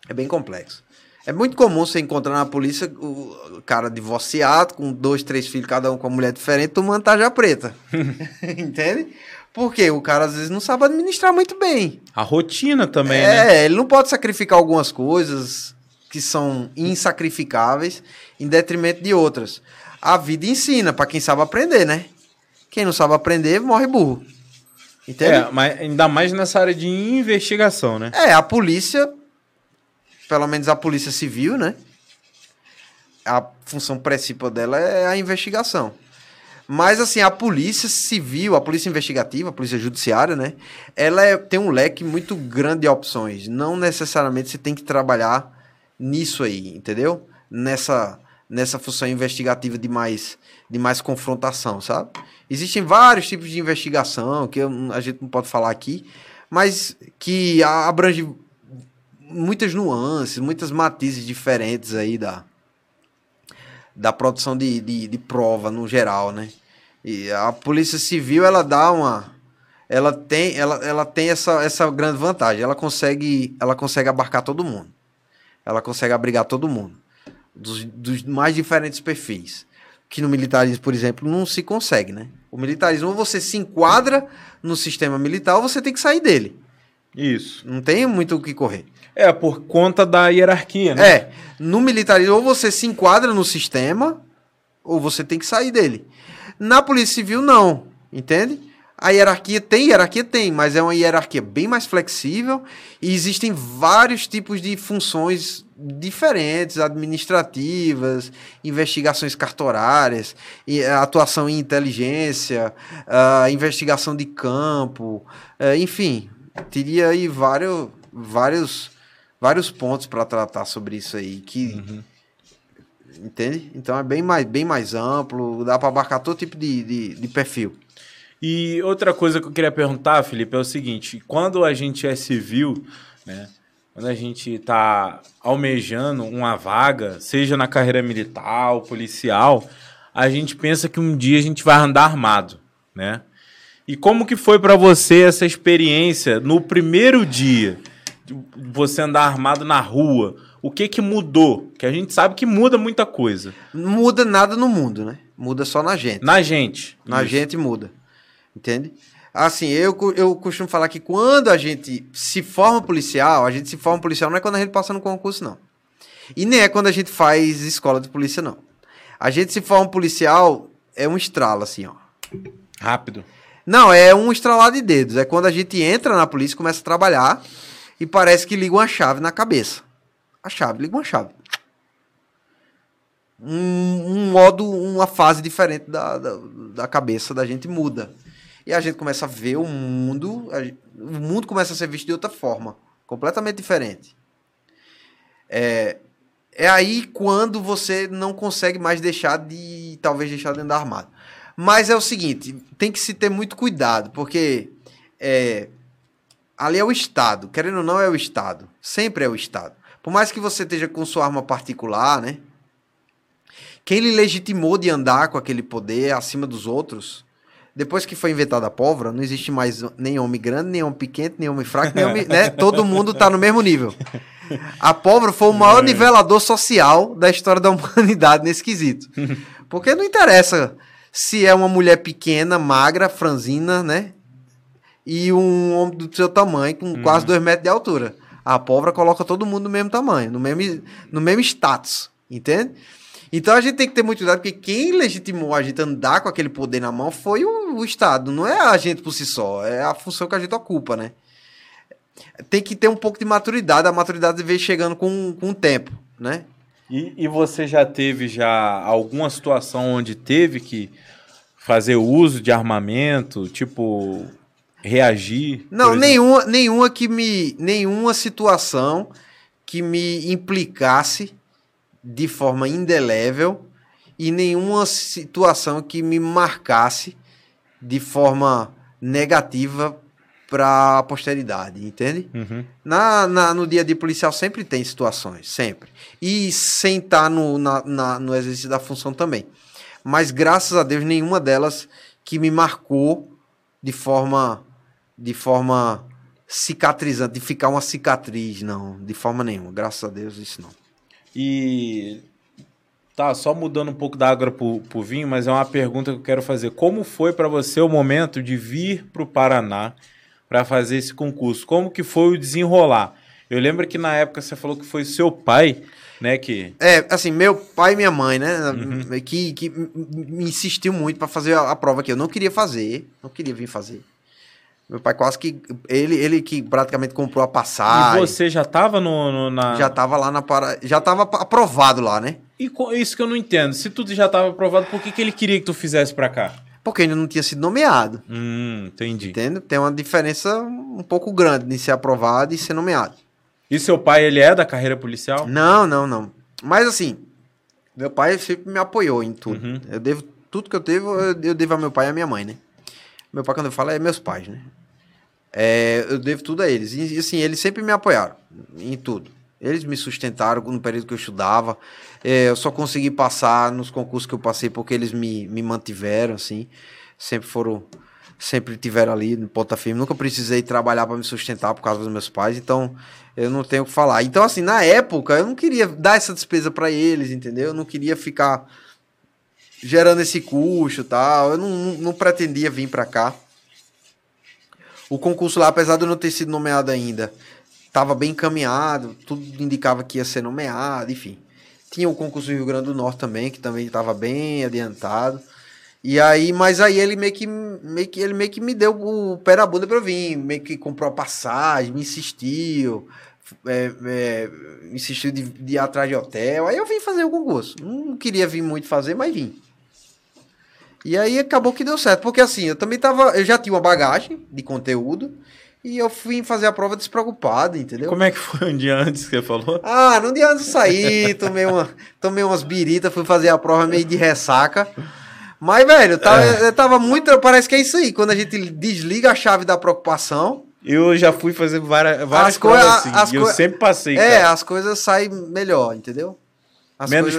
É bem complexo. É muito comum você encontrar na polícia o cara divorciado, com dois, três filhos, cada um com uma mulher diferente, tomando tarja preta. Entende? Porque o cara às vezes não sabe administrar muito bem. A rotina também, é, né? ele não pode sacrificar algumas coisas que são insacrificáveis em detrimento de outras. A vida ensina para quem sabe aprender, né? Quem não sabe aprender morre burro. Entende? É, mas ainda mais nessa área de investigação, né? É, a polícia, pelo menos a polícia civil, né? A função principal dela é a investigação. Mas, assim, a polícia civil, a polícia investigativa, a polícia judiciária, né? Ela é- tem um leque muito grande de opções. Não necessariamente você tem que trabalhar nisso aí, entendeu? Nessa, nessa função investigativa de mais, de mais confrontação, sabe? Existem vários tipos de investigação que a gente não pode falar aqui, mas que abrange muitas nuances, muitas matizes diferentes aí da, da produção de, de, de prova no geral, né? E a Polícia Civil, ela dá uma... Ela tem, ela, ela tem essa, essa grande vantagem. Ela consegue, ela consegue abarcar todo mundo. Ela consegue abrigar todo mundo. Dos, dos mais diferentes perfis. Que no militarismo, por exemplo, não se consegue, né? O militarismo, ou você se enquadra no sistema militar, ou você tem que sair dele. Isso. Não tem muito o que correr. É, por conta da hierarquia, né? É, no militarismo, ou você se enquadra no sistema, ou você tem que sair dele. Na Polícia Civil, não, entende? A hierarquia tem, hierarquia tem, mas é uma hierarquia bem mais flexível e existem vários tipos de funções diferentes, administrativas, investigações cartorárias, eh, atuação em inteligência, ah, investigação de campo, eh, enfim, teria aí vários, vários, vários pontos para tratar sobre isso aí que entende? Então é bem mais, bem mais amplo, dá para abarcar todo tipo de, de, de perfil. E outra coisa que eu queria perguntar, Felipe, é o seguinte: quando a gente é civil, né? Quando a gente está almejando uma vaga, seja na carreira militar ou policial, a gente pensa que um dia a gente vai andar armado, né? E como que foi para você essa experiência no primeiro dia você andar armado na rua? O que que mudou? Que a gente sabe que muda muita coisa. Não muda nada no mundo, né? Muda só na gente. Na gente. Na Isso. gente muda. Entende? Assim, eu, eu costumo falar que quando a gente se forma policial, a gente se forma policial não é quando a gente passa no concurso, não. E nem é quando a gente faz escola de polícia, não. A gente se forma policial, é um estralo, assim, ó. Rápido. Não, é um estralar de dedos. É quando a gente entra na polícia, começa a trabalhar e parece que liga uma chave na cabeça. a chave, liga uma chave. Um, um modo, uma fase diferente da, da, da, cabeça da gente muda. E a gente começa a ver o mundo, a, o mundo começa a ser visto de outra forma, completamente diferente. É, é aí quando você não consegue mais deixar de, talvez, deixar de andar armado. Mas é o seguinte, tem que se ter muito cuidado, porque é, ali é o Estado, querendo ou não é o Estado, sempre é o Estado. Por mais que você esteja com sua arma particular, né? Quem lhe legitimou de andar com aquele poder acima dos outros, depois que foi inventada a pólvora, não existe mais nem homem grande, nem homem pequeno, nem homem fraco, nem homem, né? Todo mundo está no mesmo nível. A pólvora foi o maior é. nivelador social da história da humanidade nesse quesito. Porque não interessa se é uma mulher pequena, magra, franzina, né? E um homem do seu tamanho, com uhum. quase dois metros de altura. A pólvora coloca todo mundo no mesmo tamanho, no mesmo, no mesmo status, entende? Então a gente tem que ter muito cuidado, porque quem legitimou a gente andar com aquele poder na mão foi o, o Estado, não é a gente por si só, é a função que a gente ocupa, né? Tem que ter um pouco de maturidade, a maturidade vem chegando com, com o tempo, né? E, e você já teve já alguma situação onde teve que fazer uso de armamento, tipo reagir? Não, nenhuma, nenhuma que me nenhuma situação que me implicasse de forma indelével e nenhuma situação que me marcasse de forma negativa para a posteridade, entende? Uhum. Na, na, no dia de policial sempre tem situações, sempre. E sem estar tá no, na, na, no exercício da função também. Mas graças a Deus nenhuma delas que me marcou de forma de forma cicatrizante, de ficar uma cicatriz, não, de forma nenhuma. Graças a Deus isso não. E tá só mudando um pouco da água pro, pro vinho, mas é uma pergunta que eu quero fazer. Como foi para você o momento de vir para o Paraná? para fazer esse concurso. Como que foi o desenrolar? Eu lembro que na época você falou que foi seu pai, né, que... É, assim, meu pai e minha mãe, né, uhum. que, que me insistiu muito para fazer a, a, prova que eu não queria fazer, não queria vir fazer. Meu pai quase que... Ele, ele que praticamente comprou a passagem. E você já tava no, no na... Já tava lá na... Para... Já tava aprovado lá, né? E isso que eu não entendo. Se tudo já tava aprovado, por que, que ele queria que tu fizesse para cá? porque ainda não tinha sido nomeado. Hum, entendi. Entende? Tem uma diferença um pouco grande de ser aprovado e ser nomeado. E seu pai, ele é da carreira policial? Não, não, não. Mas assim, meu pai sempre me apoiou em tudo. Uhum. Eu devo, tudo que eu devo, eu devo a meu pai e a minha mãe, né? Meu pai, quando eu falo, é meus pais, né? É, eu devo tudo a eles. E assim, eles sempre me apoiaram em tudo. Eles me sustentaram no período que eu estudava. É, eu só consegui passar nos concursos que eu passei porque eles me, me mantiveram, assim. Sempre foram. Sempre tiveram ali no ponta firme. Nunca precisei trabalhar para me sustentar por causa dos meus pais. Então, eu não tenho o que falar. Então, assim, na época, eu não queria dar essa despesa para eles, entendeu? Eu não queria ficar gerando esse custo tal. Eu não, não, não pretendia vir para cá. O concurso lá, apesar de eu não ter sido nomeado ainda, estava bem encaminhado, tudo indicava que ia ser nomeado, enfim. Tinha o concurso do Rio Grande do Norte também, que também estava bem adiantado. E aí, mas aí ele meio que, meio que, ele meio que me deu o pé na bunda para eu vir, meio que comprou a passagem, me insistiu, é, é, insistiu de, de ir atrás de hotel. Aí eu vim fazer o concurso. Não queria vir muito fazer, mas vim. E aí acabou que deu certo, porque assim, eu também tava, eu já tinha uma bagagem de conteúdo e eu fui fazer a prova despreocupado, entendeu? Como é que foi um dia antes que você falou? Ah, no dia antes eu saí, tomei, uma, tomei umas biritas, fui fazer a prova meio de ressaca. Mas, velho, tava, é. tava muito. Parece que é isso aí. Quando a gente desliga a chave da preocupação. Eu já fui fazer várias, várias as provas assim. As eu sempre passei. É, cara. as coisas saem melhor, entendeu? As Menos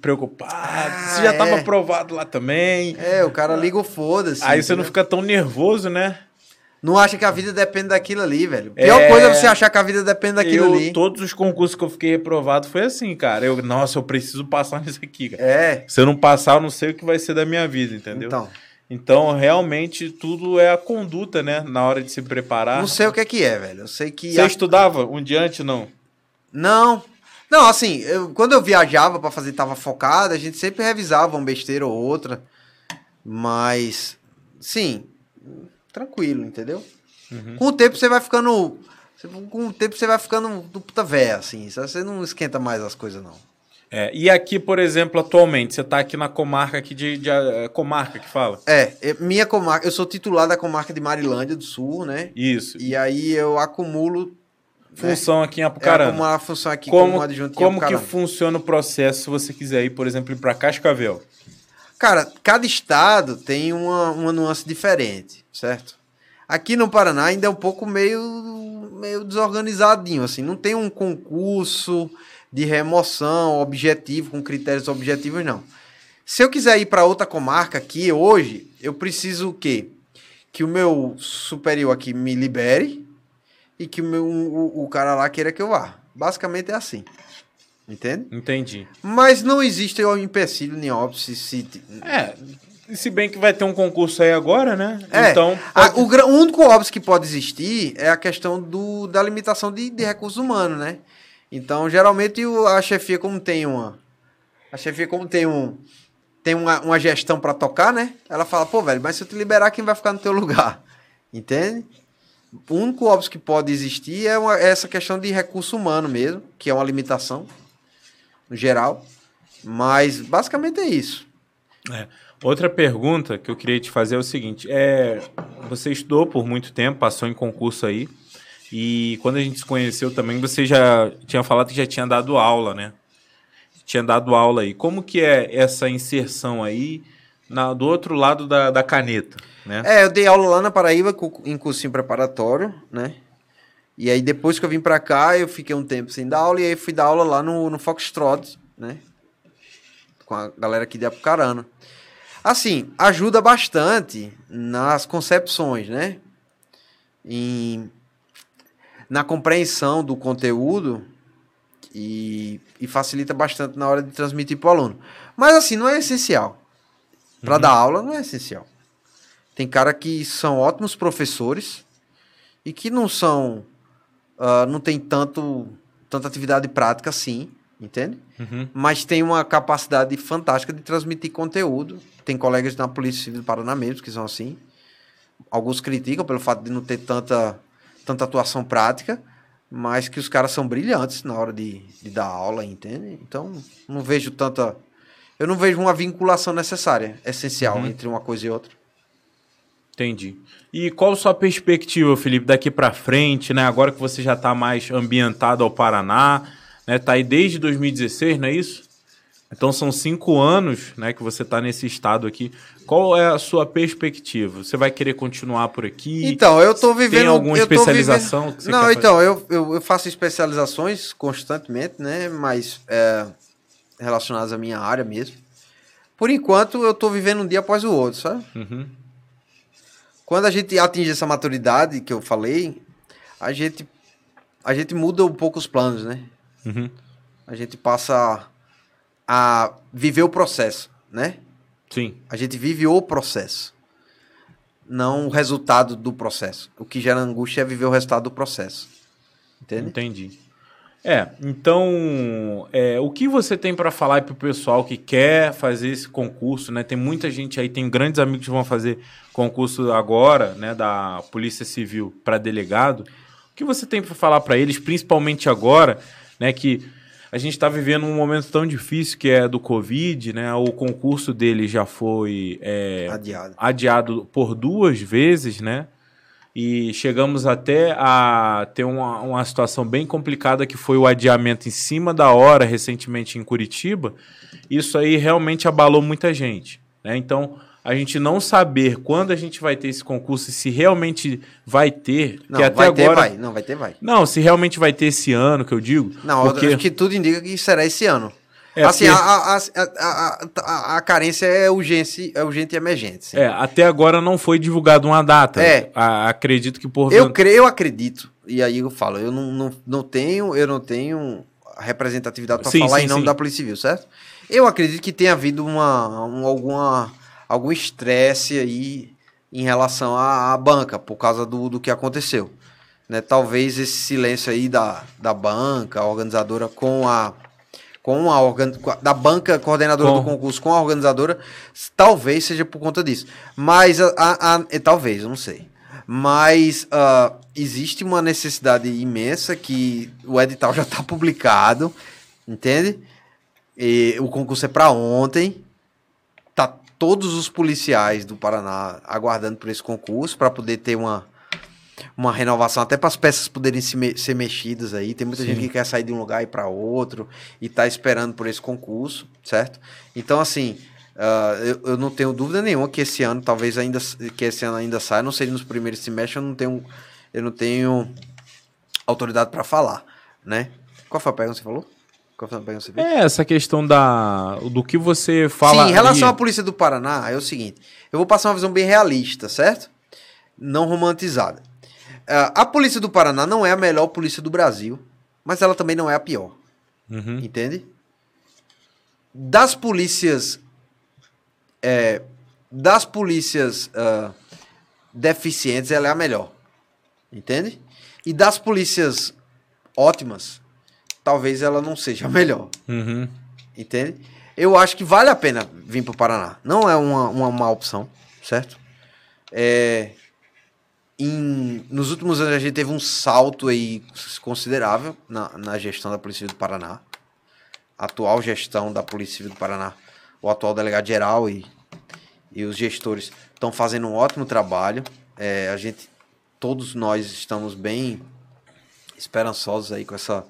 preocupado. Ah, você já é. tava aprovado lá também. É, o cara liga o foda-se. Aí você não fica tão nervoso, né? Não acha que a vida depende daquilo ali, velho. Pior é... coisa é você achar que a vida depende daquilo eu, ali. Todos os concursos que eu fiquei reprovado foi assim, cara. Eu, nossa, eu preciso passar nisso aqui, cara. É. Se eu não passar, eu não sei o que vai ser da minha vida, entendeu? Então. Então, realmente, tudo é a conduta, né? Na hora de se preparar. Não sei o que é que é, velho. Eu sei que. Você a... estudava um dia antes, não? Não. Não, assim, eu, quando eu viajava para fazer, tava focado, a gente sempre revisava uma besteira ou outra. Mas, sim, tranquilo, entendeu? Uhum. Com o tempo você vai ficando. Com o tempo você vai ficando do puta véia, assim. Você não esquenta mais as coisas, não. É, e aqui, por exemplo, atualmente, você está aqui na comarca aqui de, de, de é, comarca que fala? É, é, minha comarca, eu sou titular da comarca de Marilândia do Sul, né? Isso. E aí eu acumulo função né? aqui em Apucarana. É, como a função aqui como, como adjunto Como que funciona o processo se você quiser ir, por exemplo, para Cascavel? Cara, cada estado tem uma, uma nuance diferente, certo? Aqui no Paraná ainda é um pouco meio, meio desorganizadinho, assim. Não tem um concurso de remoção objetivo, com critérios objetivos, não. Se eu quiser ir para outra comarca aqui hoje, eu preciso o quê? Que o meu superior aqui me libere e que o, meu, o, o cara lá queira que eu vá. Basicamente é assim. Entende? Entendi. Mas não existe o empecilho nem óbvio se... É, se bem que vai ter um concurso aí agora, né? É, então. Pode... A, o, o, único óbvio que pode existir é a questão do, da limitação de, de recursos humanos, né? Então, geralmente, a chefia, como tem uma. A chefia, como tem um. Tem uma, uma gestão para tocar, né? Ela fala, pô, velho, mas se eu te liberar, quem vai ficar no teu lugar? Entende? O único óbvio que pode existir é, uma, é essa questão de recurso humano mesmo, que é uma limitação, no geral. Mas basicamente é isso. É. Outra pergunta que eu queria te fazer é o seguinte: é, você estudou por muito tempo, passou em concurso aí, e quando a gente se conheceu também, você já tinha falado que já tinha dado aula, né? Tinha dado aula aí. Como que é essa inserção aí na, do outro lado da, da caneta, né? É, eu dei aula lá na Paraíba em cursinho preparatório, né? E aí depois que eu vim para cá, eu fiquei um tempo sem dar aula e aí fui dar aula lá no, no Foxtrot, né? Com a galera aqui de Apucarana. Assim, ajuda bastante nas concepções, né? Em, na compreensão do conteúdo e, e facilita bastante na hora de transmitir para o aluno. Mas assim, não é essencial. Para uhum. dar aula não é essencial. Tem cara que são ótimos professores e que não são. Uh, não tem tanto, tanta atividade prática assim, entende? Uhum. Mas tem uma capacidade fantástica de transmitir conteúdo. Tem colegas na Polícia Civil do Paraná mesmo que são assim. Alguns criticam pelo fato de não ter tanta, tanta atuação prática, mas que os caras são brilhantes na hora de, de dar aula, entende? Então, não vejo tanta eu não vejo uma vinculação necessária, essencial, uhum. entre uma coisa e outra. Entendi. E qual a sua perspectiva, Felipe, daqui para frente, né? Agora que você já está mais ambientado ao Paraná, né? Tá aí desde 2016, não é isso? Então são cinco anos, né, que você está nesse estado aqui. Qual é a sua perspectiva? Você vai querer continuar por aqui? Então, eu estou vivendo. Tem alguma especialização? Vivendo... não, então eu, eu, eu, faço especializações constantemente, né? Mas é, relacionadas à minha área mesmo. Por enquanto, eu tô vivendo um dia após o outro, sabe? Uhum. Quando a gente atinge essa maturidade que eu falei, a gente, a gente muda um pouco os planos, né? Uhum. A gente passa a viver o processo, né? Sim. A gente vive o processo, não o resultado do processo. O que gera angústia é viver o resultado do processo. Entende? Entendi. É, então, é, o que você tem para falar para o pessoal que quer fazer esse concurso, né? Tem muita gente aí, tem grandes amigos que vão fazer concurso agora, né, da Polícia Civil para delegado. O que você tem para falar para eles, principalmente agora, né, que a gente está vivendo um momento tão difícil que é do Covid, né? O concurso dele já foi é, adiado. adiado por duas vezes, né? E chegamos até a ter uma, uma situação bem complicada que foi o adiamento em cima da hora recentemente em Curitiba. Isso aí realmente abalou muita gente. Né? Então, a gente não saber quando a gente vai ter esse concurso e se realmente vai ter. Não, que até vai agora... ter, vai. Não, vai ter, vai. Não, se realmente vai ter esse ano, que eu digo. Não, porque... acho que tudo indica que será esse ano. É assim, porque... a, a, a, a, carência é urgência, é urgente e emergente. Sim. É, até agora não foi divulgada uma data. É. acredito que por Eu creio, eu acredito. E aí eu falo, eu não, não, não tenho, eu não tenho representatividade para falar sim, em nome sim. da Polícia Civil, certo? Eu acredito que tenha havido uma, um, alguma, algum estresse aí em relação à, à banca, por causa do, do que aconteceu. Né? Talvez esse silêncio aí da, da banca, a organizadora, com a com a organ... da banca coordenadora do concurso com a organizadora, talvez seja por conta disso. Mas a, a, a talvez, eu não sei. Mas uh, existe uma necessidade imensa que o edital já está publicado, entende? E o concurso é para ontem. Tá todos os policiais do Paraná aguardando por esse concurso para poder ter uma, uma renovação, até para as peças poderem se me ser mexidas aí. Tem muita Sim. gente que quer sair de um lugar e para outro e está esperando por esse concurso, certo? Então, assim, uh, eu, eu, não tenho dúvida nenhuma que esse ano, talvez ainda que esse ano ainda saia. Não sei nos primeiros semestres, eu não tenho, eu não tenho autoridade para falar, né? Qual foi a pergunta que você falou? É, essa questão da, do que você fala. Sim, em relação à Polícia do Paraná, é o seguinte: eu vou passar uma visão bem realista, certo? Não romantizada. Uh, a Polícia do Paraná não é a melhor polícia do Brasil, mas ela também não é a pior. Uhum. Entende? Das polícias. É, das polícias uh, deficientes, ela é a melhor. Entende? E das polícias ótimas, talvez ela não seja a melhor. Uhum. Entende? Eu acho que vale a pena vir para o Paraná. Não é uma, uma má opção, certo? É, em, nos últimos anos a gente teve um salto aí considerável na, na gestão da Polícia do Paraná. A atual gestão da Polícia Civil do Paraná, o atual delegado geral e, e os gestores estão fazendo um ótimo trabalho. É, a gente, todos nós estamos bem esperançosos aí com essa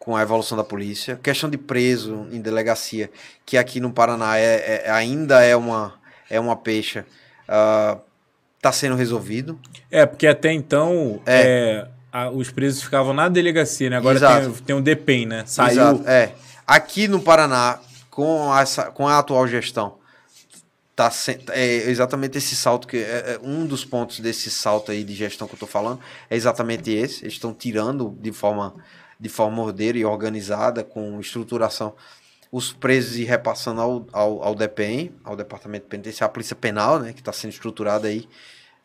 com a evolução da polícia. Questão de preso em delegacia, que aqui no Paraná é, é ainda é uma, é uma peixa, uh, tá sendo resolvido. É, porque até então é. é a, os presos ficavam na delegacia, né? Agora tem, tem um DPEM, né? Saiu. Exato, é. Aqui no Paraná, com, essa, com a atual gestão, tá é exatamente esse salto que é, é, um dos pontos desse salto aí de gestão que eu tô falando é exatamente esse. Eles estão tirando de forma de forma ordeira e organizada, com estruturação, os presos e repassando ao, ao, ao DPM, ao Departamento Penitenciário, a Polícia Penal, né, que está sendo estruturada aí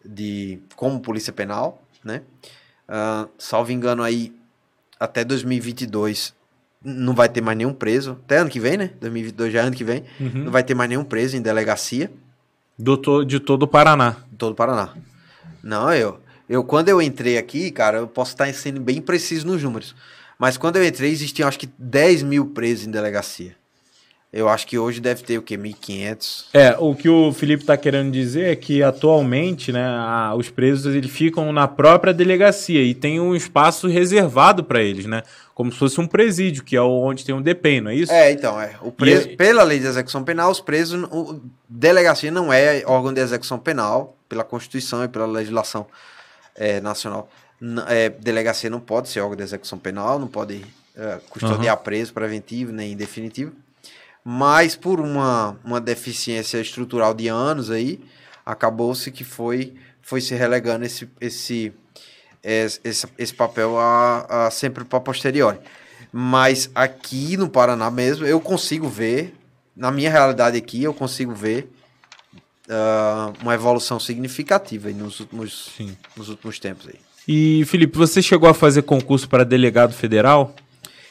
de, como Polícia Penal, né? Uh, salvo engano aí, até 2022 não vai ter mais nenhum preso, até ano que vem, né? 2022 já é ano que vem, uhum. não vai ter mais nenhum preso em delegacia. Do de todo o Paraná. De todo o Paraná. Não, eu, eu quando eu entrei aqui, cara, eu posso estar sendo bem preciso nos números. Mas quando eu entrei, existiam acho que 10 mil presos em delegacia. Eu acho que hoje deve ter o quê? 1.500. É, o que o Felipe está querendo dizer é que atualmente, né, a, os presos eles ficam na própria delegacia e tem um espaço reservado para eles, né? Como se fosse um presídio, que é onde tem um DPEM, não é isso? É, então, é. O preso, e... Pela lei de execução penal, os presos. O, delegacia não é órgão de execução penal, pela Constituição e pela legislação é, nacional é, delegacia não pode ser órgão de execução penal, não pode é, custodiar uhum. preso preventivo nem definitivo. Mas por uma, uma deficiência estrutural de anos aí, acabou-se que foi, foi se relegando esse, esse, esse, esse papel a, a sempre para posteriori. Mas aqui no Paraná mesmo, eu consigo ver, na minha realidade aqui, eu consigo ver uh, uma evolução significativa nos últimos, nos últimos tempos aí. E, Felipe, você chegou a fazer concurso para delegado federal?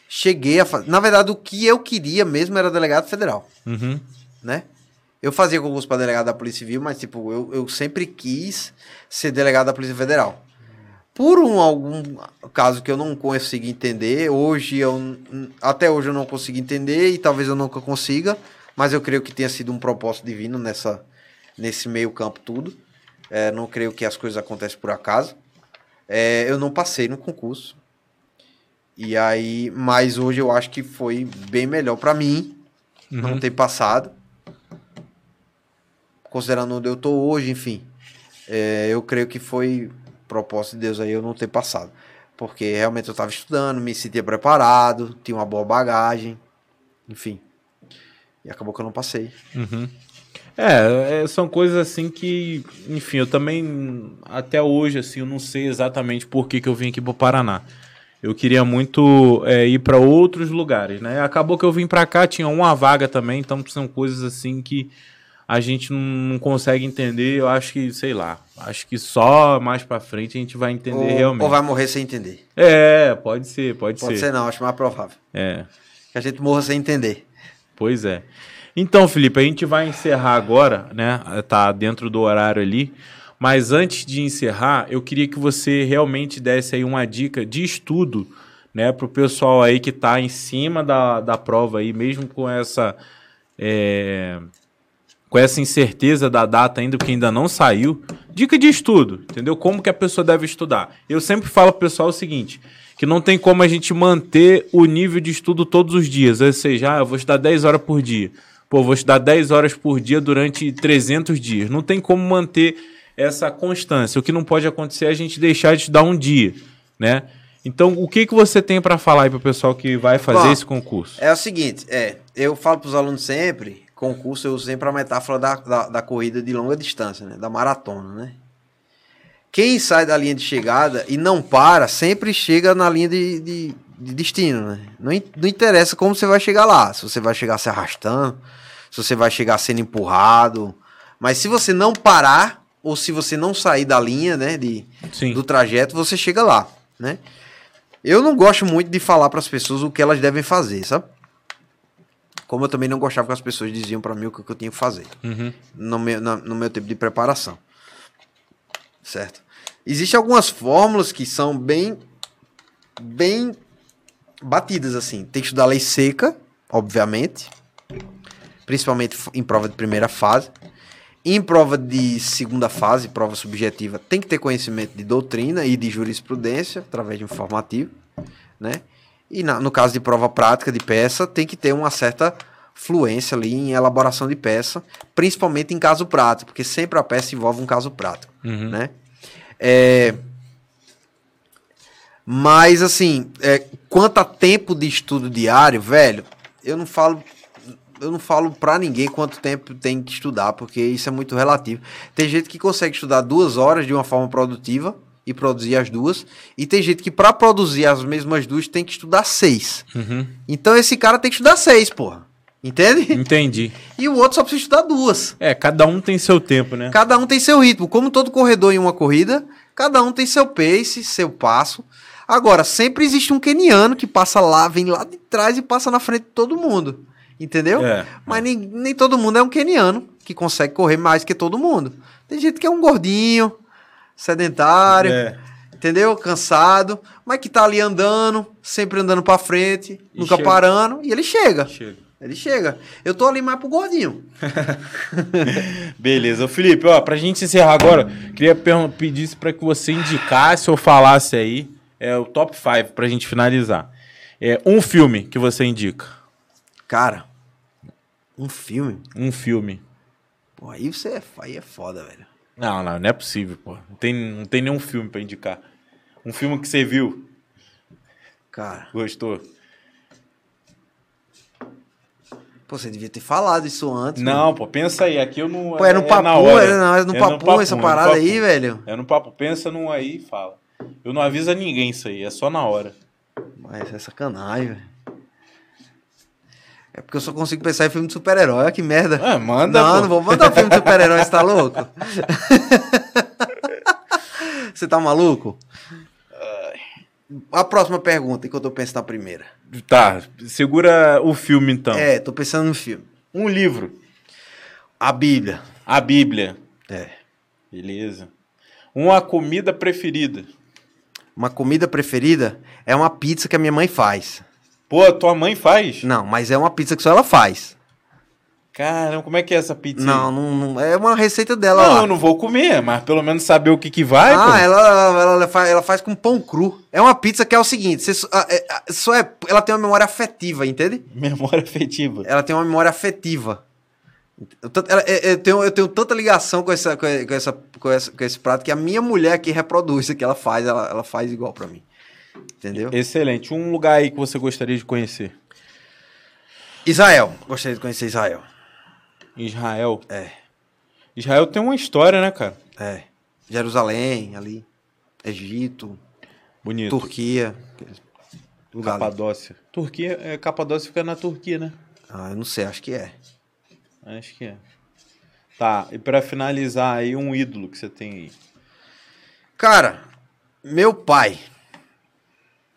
Cheguei a fazer. Na verdade, o que eu queria mesmo era delegado federal. Uhum. Né? Eu fazia concurso para delegado da Polícia Civil, mas, tipo, eu, eu sempre quis ser delegado da Polícia Federal. Por um algum caso que eu não consegui entender, hoje eu até hoje eu não consigo entender e talvez eu nunca consiga, mas eu creio que tenha sido um propósito divino nessa nesse meio campo tudo. É, não creio que as coisas acontecem por acaso. É, eu não passei no concurso. E aí, mas hoje eu acho que foi bem melhor para mim uhum. não ter passado. Considerando onde eu tô hoje, enfim. É, eu creio que foi propósito de Deus aí eu não ter passado. Porque realmente eu estava estudando, me sentia preparado, tinha uma boa bagagem, enfim. E acabou que eu não passei. Uhum. É, é, são coisas assim que, enfim, eu também, até hoje, assim, eu não sei exatamente por que, que eu vim aqui pro Paraná. Eu queria muito é, ir para outros lugares, né? Acabou que eu vim para cá, tinha uma vaga também, então são coisas assim que a gente não consegue entender. Eu acho que, sei lá, acho que só mais para frente a gente vai entender ou, realmente. Ou vai morrer sem entender. É, pode ser, pode, pode ser. Pode ser não, acho mais provável. É. Que a gente morra sem entender. Pois é. Então, Felipe, a gente vai encerrar agora, né? Tá dentro do horário ali. Mas antes de encerrar, eu queria que você realmente desse aí uma dica de estudo, né, para o pessoal aí que está em cima da, da prova aí, mesmo com essa é, com essa incerteza da data ainda, porque ainda não saiu. Dica de estudo, entendeu? Como que a pessoa deve estudar. Eu sempre falo pro pessoal o seguinte, que não tem como a gente manter o nível de estudo todos os dias. Ou seja, ah, eu vou estudar 10 horas por dia. Pô, vou estudar 10 horas por dia durante 300 dias. Não tem como manter essa constância. O que não pode acontecer é a gente deixar de estudar um dia, né? Então, o que, que você tem para falar aí para o pessoal que vai fazer Bom, esse concurso? É o seguinte, é, eu falo para os alunos sempre, concurso eu uso sempre a metáfora da, da, da, corrida de longa distância, né? Da maratona, né? Quem sai da linha de chegada e não para, sempre chega na linha de, de, de destino, né? Não, não interessa como você vai chegar lá, se você vai chegar se arrastando, se você vai chegar sendo empurrado, mas se você não parar, ou se você não sair da linha, né, de, do trajeto, você chega lá, né? Eu não gosto muito de falar para as pessoas o que elas devem fazer, sabe? Como eu também não gostava que as pessoas diziam para mim o que eu tinha que fazer uhum. no, meu, na, no meu tempo de preparação. Certo? Existem algumas fórmulas que são bem bem batidas assim. Tem que estudar lei seca, obviamente, principalmente em prova de primeira fase. Em prova de segunda fase, prova subjetiva, tem que ter conhecimento de doutrina e de jurisprudência através de informativo, né? E na, no caso de prova prática de peça, tem que ter uma certa fluência ali em elaboração de peça, principalmente em caso prático, porque sempre a peça envolve um caso prático, uhum. né? É... Mas, assim, é, quanto a tempo de estudo diário, velho, eu não falo eu não falo pra ninguém quanto tempo tem que estudar, porque isso é muito relativo. Tem gente que consegue estudar duas horas de uma forma produtiva e produzir as duas, e tem gente que para produzir as mesmas duas tem que estudar seis. Uhum. Então esse cara tem que estudar seis, porra. Entende? Entendi. E o outro só precisa estudar duas. É, cada um tem seu tempo, né? Cada um tem seu ritmo. Como todo corredor em uma corrida, cada um tem seu pace, seu passo. Agora, sempre existe um keniano que passa lá, vem lá de trás e passa na frente de todo mundo. Entendeu? É, Mas é. Nem, nem todo mundo é um keniano que consegue correr mais que todo mundo. Tem gente que é um gordinho, sedentário, é. entendeu? Cansado, mas que tá ali andando, sempre andando para frente, e nunca chega. parando, e ele chega. chega. Ele chega. Eu tô ali mais pro gordinho. Beleza. Felipe, ó, pra gente encerrar agora, queria pedir para que você indicasse ou falasse aí é, o top 5 pra gente finalizar. É, um filme que você indica. Cara, um filme? Um filme. Pô, aí você é, aí é foda, velho. Não, não, não é possível, pô. Não tem, não tem nenhum filme pra indicar. Um filme que você viu. Cara. Gostou? Pô, você devia ter falado isso antes. Não, mano. pô, pensa aí. Aqui eu não. Pô, é no é, papo, é, não, é, no, é no papo, essa parada papo. aí, velho. É no papo, pensa num aí e fala. Eu não aviso a ninguém isso aí, é só na hora. Mas é sacanagem, velho. É porque eu só consigo pensar em filme de super-herói. Olha que merda. Ah, manda. Não, pô. não vou mandar filme de super-herói, você tá louco? você tá maluco? A próxima pergunta, enquanto eu penso na primeira. Tá, segura o filme então. É, tô pensando no filme. Um livro. A Bíblia. A Bíblia. É. Beleza. Uma comida preferida. Uma comida preferida é uma pizza que a minha mãe faz. Pô, tua mãe faz? Não, mas é uma pizza que só ela faz. Caramba, como é que é essa pizza? Não, não, não é uma receita dela. Não, lá. eu não vou comer, mas pelo menos saber o que que vai. Ah, ela, ela, faz, ela faz com pão cru. É uma pizza que é o seguinte, você, é, só é, ela tem uma memória afetiva, entende? Memória afetiva. Ela tem uma memória afetiva. Eu, eu, eu, tenho, eu tenho tanta ligação com, essa, com, essa, com, essa, com esse prato que a minha mulher que reproduz o que ela faz, ela, ela faz igual para mim. Entendeu? Excelente. Um lugar aí que você gostaria de conhecer? Israel. Gostaria de conhecer Israel. Israel? É. Israel tem uma história, né, cara? É. Jerusalém, ali. Egito. Bonito. Turquia. Capadócia. Ali. Turquia, é, Capadócia fica na Turquia, né? Ah, eu não sei, acho que é. Acho que é. Tá, e para finalizar aí, um ídolo que você tem aí. Cara, meu pai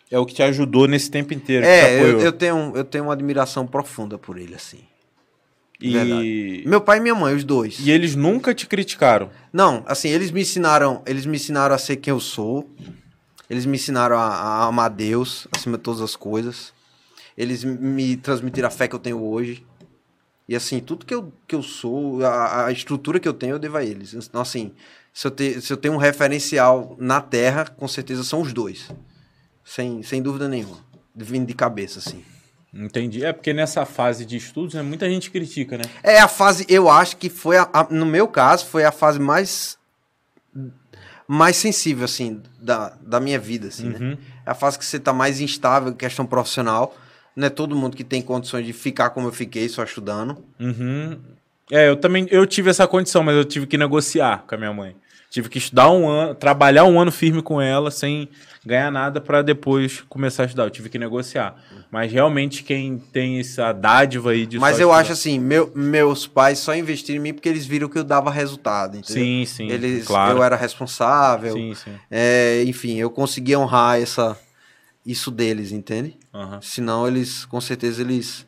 é o que te ajudou nesse tempo inteiro. É, eu, eu, tenho, eu tenho uma admiração profunda por ele, assim. E... Verdade. Meu pai e minha mãe, os dois. E eles nunca te criticaram? Não, assim, eles me ensinaram, eles me ensinaram a ser quem eu sou. Eles me ensinaram a, a amar Deus acima de todas as coisas. Eles me transmitiram a fé que eu tenho hoje. E assim, tudo que eu, que eu sou, a, a estrutura que eu tenho, eu devo a eles. Então, assim, se eu, te, se eu tenho um referencial na Terra, com certeza são os dois. Sem, sem dúvida nenhuma. Vindo de cabeça, assim. Entendi. É porque nessa fase de estudos, né, muita gente critica, né? É a fase, eu acho que foi, a, a, no meu caso, foi a fase mais mais sensível, assim, da, da minha vida, assim, né? Uhum. É a fase que você tá mais instável, questão profissional. Não é todo mundo que tem condições de ficar como eu fiquei, só estudando. Uhum. É, eu também eu tive essa condição, mas eu tive que negociar com a minha mãe. Tive que estudar um ano, trabalhar um ano firme com ela, sem ganhar nada, para depois começar a estudar. Eu tive que negociar. Mas realmente quem tem essa dádiva aí de Mas eu estudar- acho assim, meu, meus pais só investiram em mim porque eles viram que eu dava resultado, entendeu? Sim, sim. Eles, claro. Eu era responsável. Sim, sim. É, enfim, eu conseguia honrar essa, isso deles, entende? Aham. Senão eles, com certeza, eles.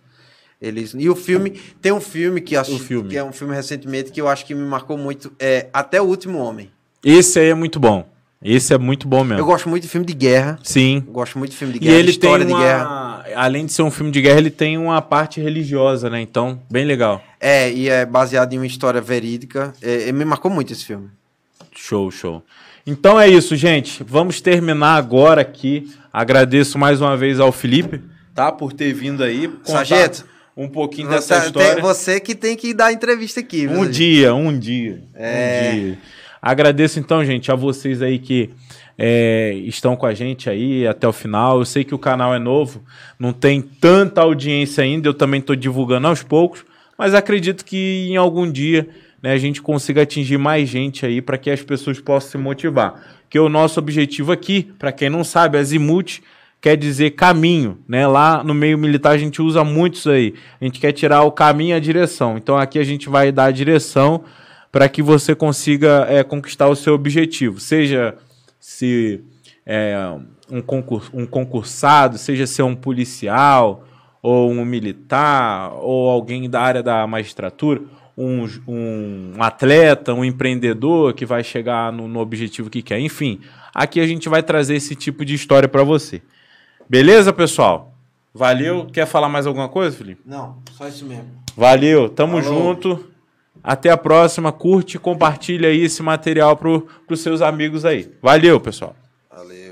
Eles E o filme. Tem um filme que, eu assisti- O filme. que é um filme recentemente que eu acho que me marcou muito. É Até o Último Homem. Esse aí é muito bom. Esse é muito bom mesmo. Eu gosto muito de filme de guerra. Sim. Eu gosto muito de filme de E guerra, de ele história tem de uma... guerra. Além de ser um filme de guerra, ele tem uma parte religiosa, né? Então, bem legal. É, e é baseado em uma história verídica. É, é, me marcou muito esse filme. Show, show. Então é isso, gente. Vamos terminar agora aqui. Agradeço mais uma vez ao Felipe, tá? Por ter vindo aí. contar Sargento, Um pouquinho Você, dessa tem- história. você que tem que dar entrevista aqui, viu, Um Zé? dia, um dia. É. Um dia. Agradeço então, gente, a vocês aí que é, estão com a gente aí até o final. Eu sei que o canal é novo, não tem tanta audiência ainda, eu também estou divulgando aos poucos, mas acredito que em algum dia né, a gente consiga atingir mais gente aí para que as pessoas possam se motivar. Que o nosso objetivo aqui, para quem não sabe, Azimuth quer dizer caminho, né? Lá no meio militar a gente usa muito isso aí. A gente quer tirar o caminho e a direção. Então aqui a gente vai dar a direção para que você consiga é, conquistar o seu objetivo. Seja se é, um, concur um concursado, seja ser um policial, ou um militar, ou alguém da área da magistratura, um, um atleta, um empreendedor que vai chegar no, no objetivo que quer. Enfim, aqui a gente vai trazer esse tipo de história para você. Beleza, pessoal? Valeu. Quer falar mais alguma coisa, Felipe? Não, só isso mesmo. Valeu, tamo Falou. junto. Até a próxima. Curte e compartilha aí esse material pro, pros seus amigos aí. Valeu, pessoal. Valeu.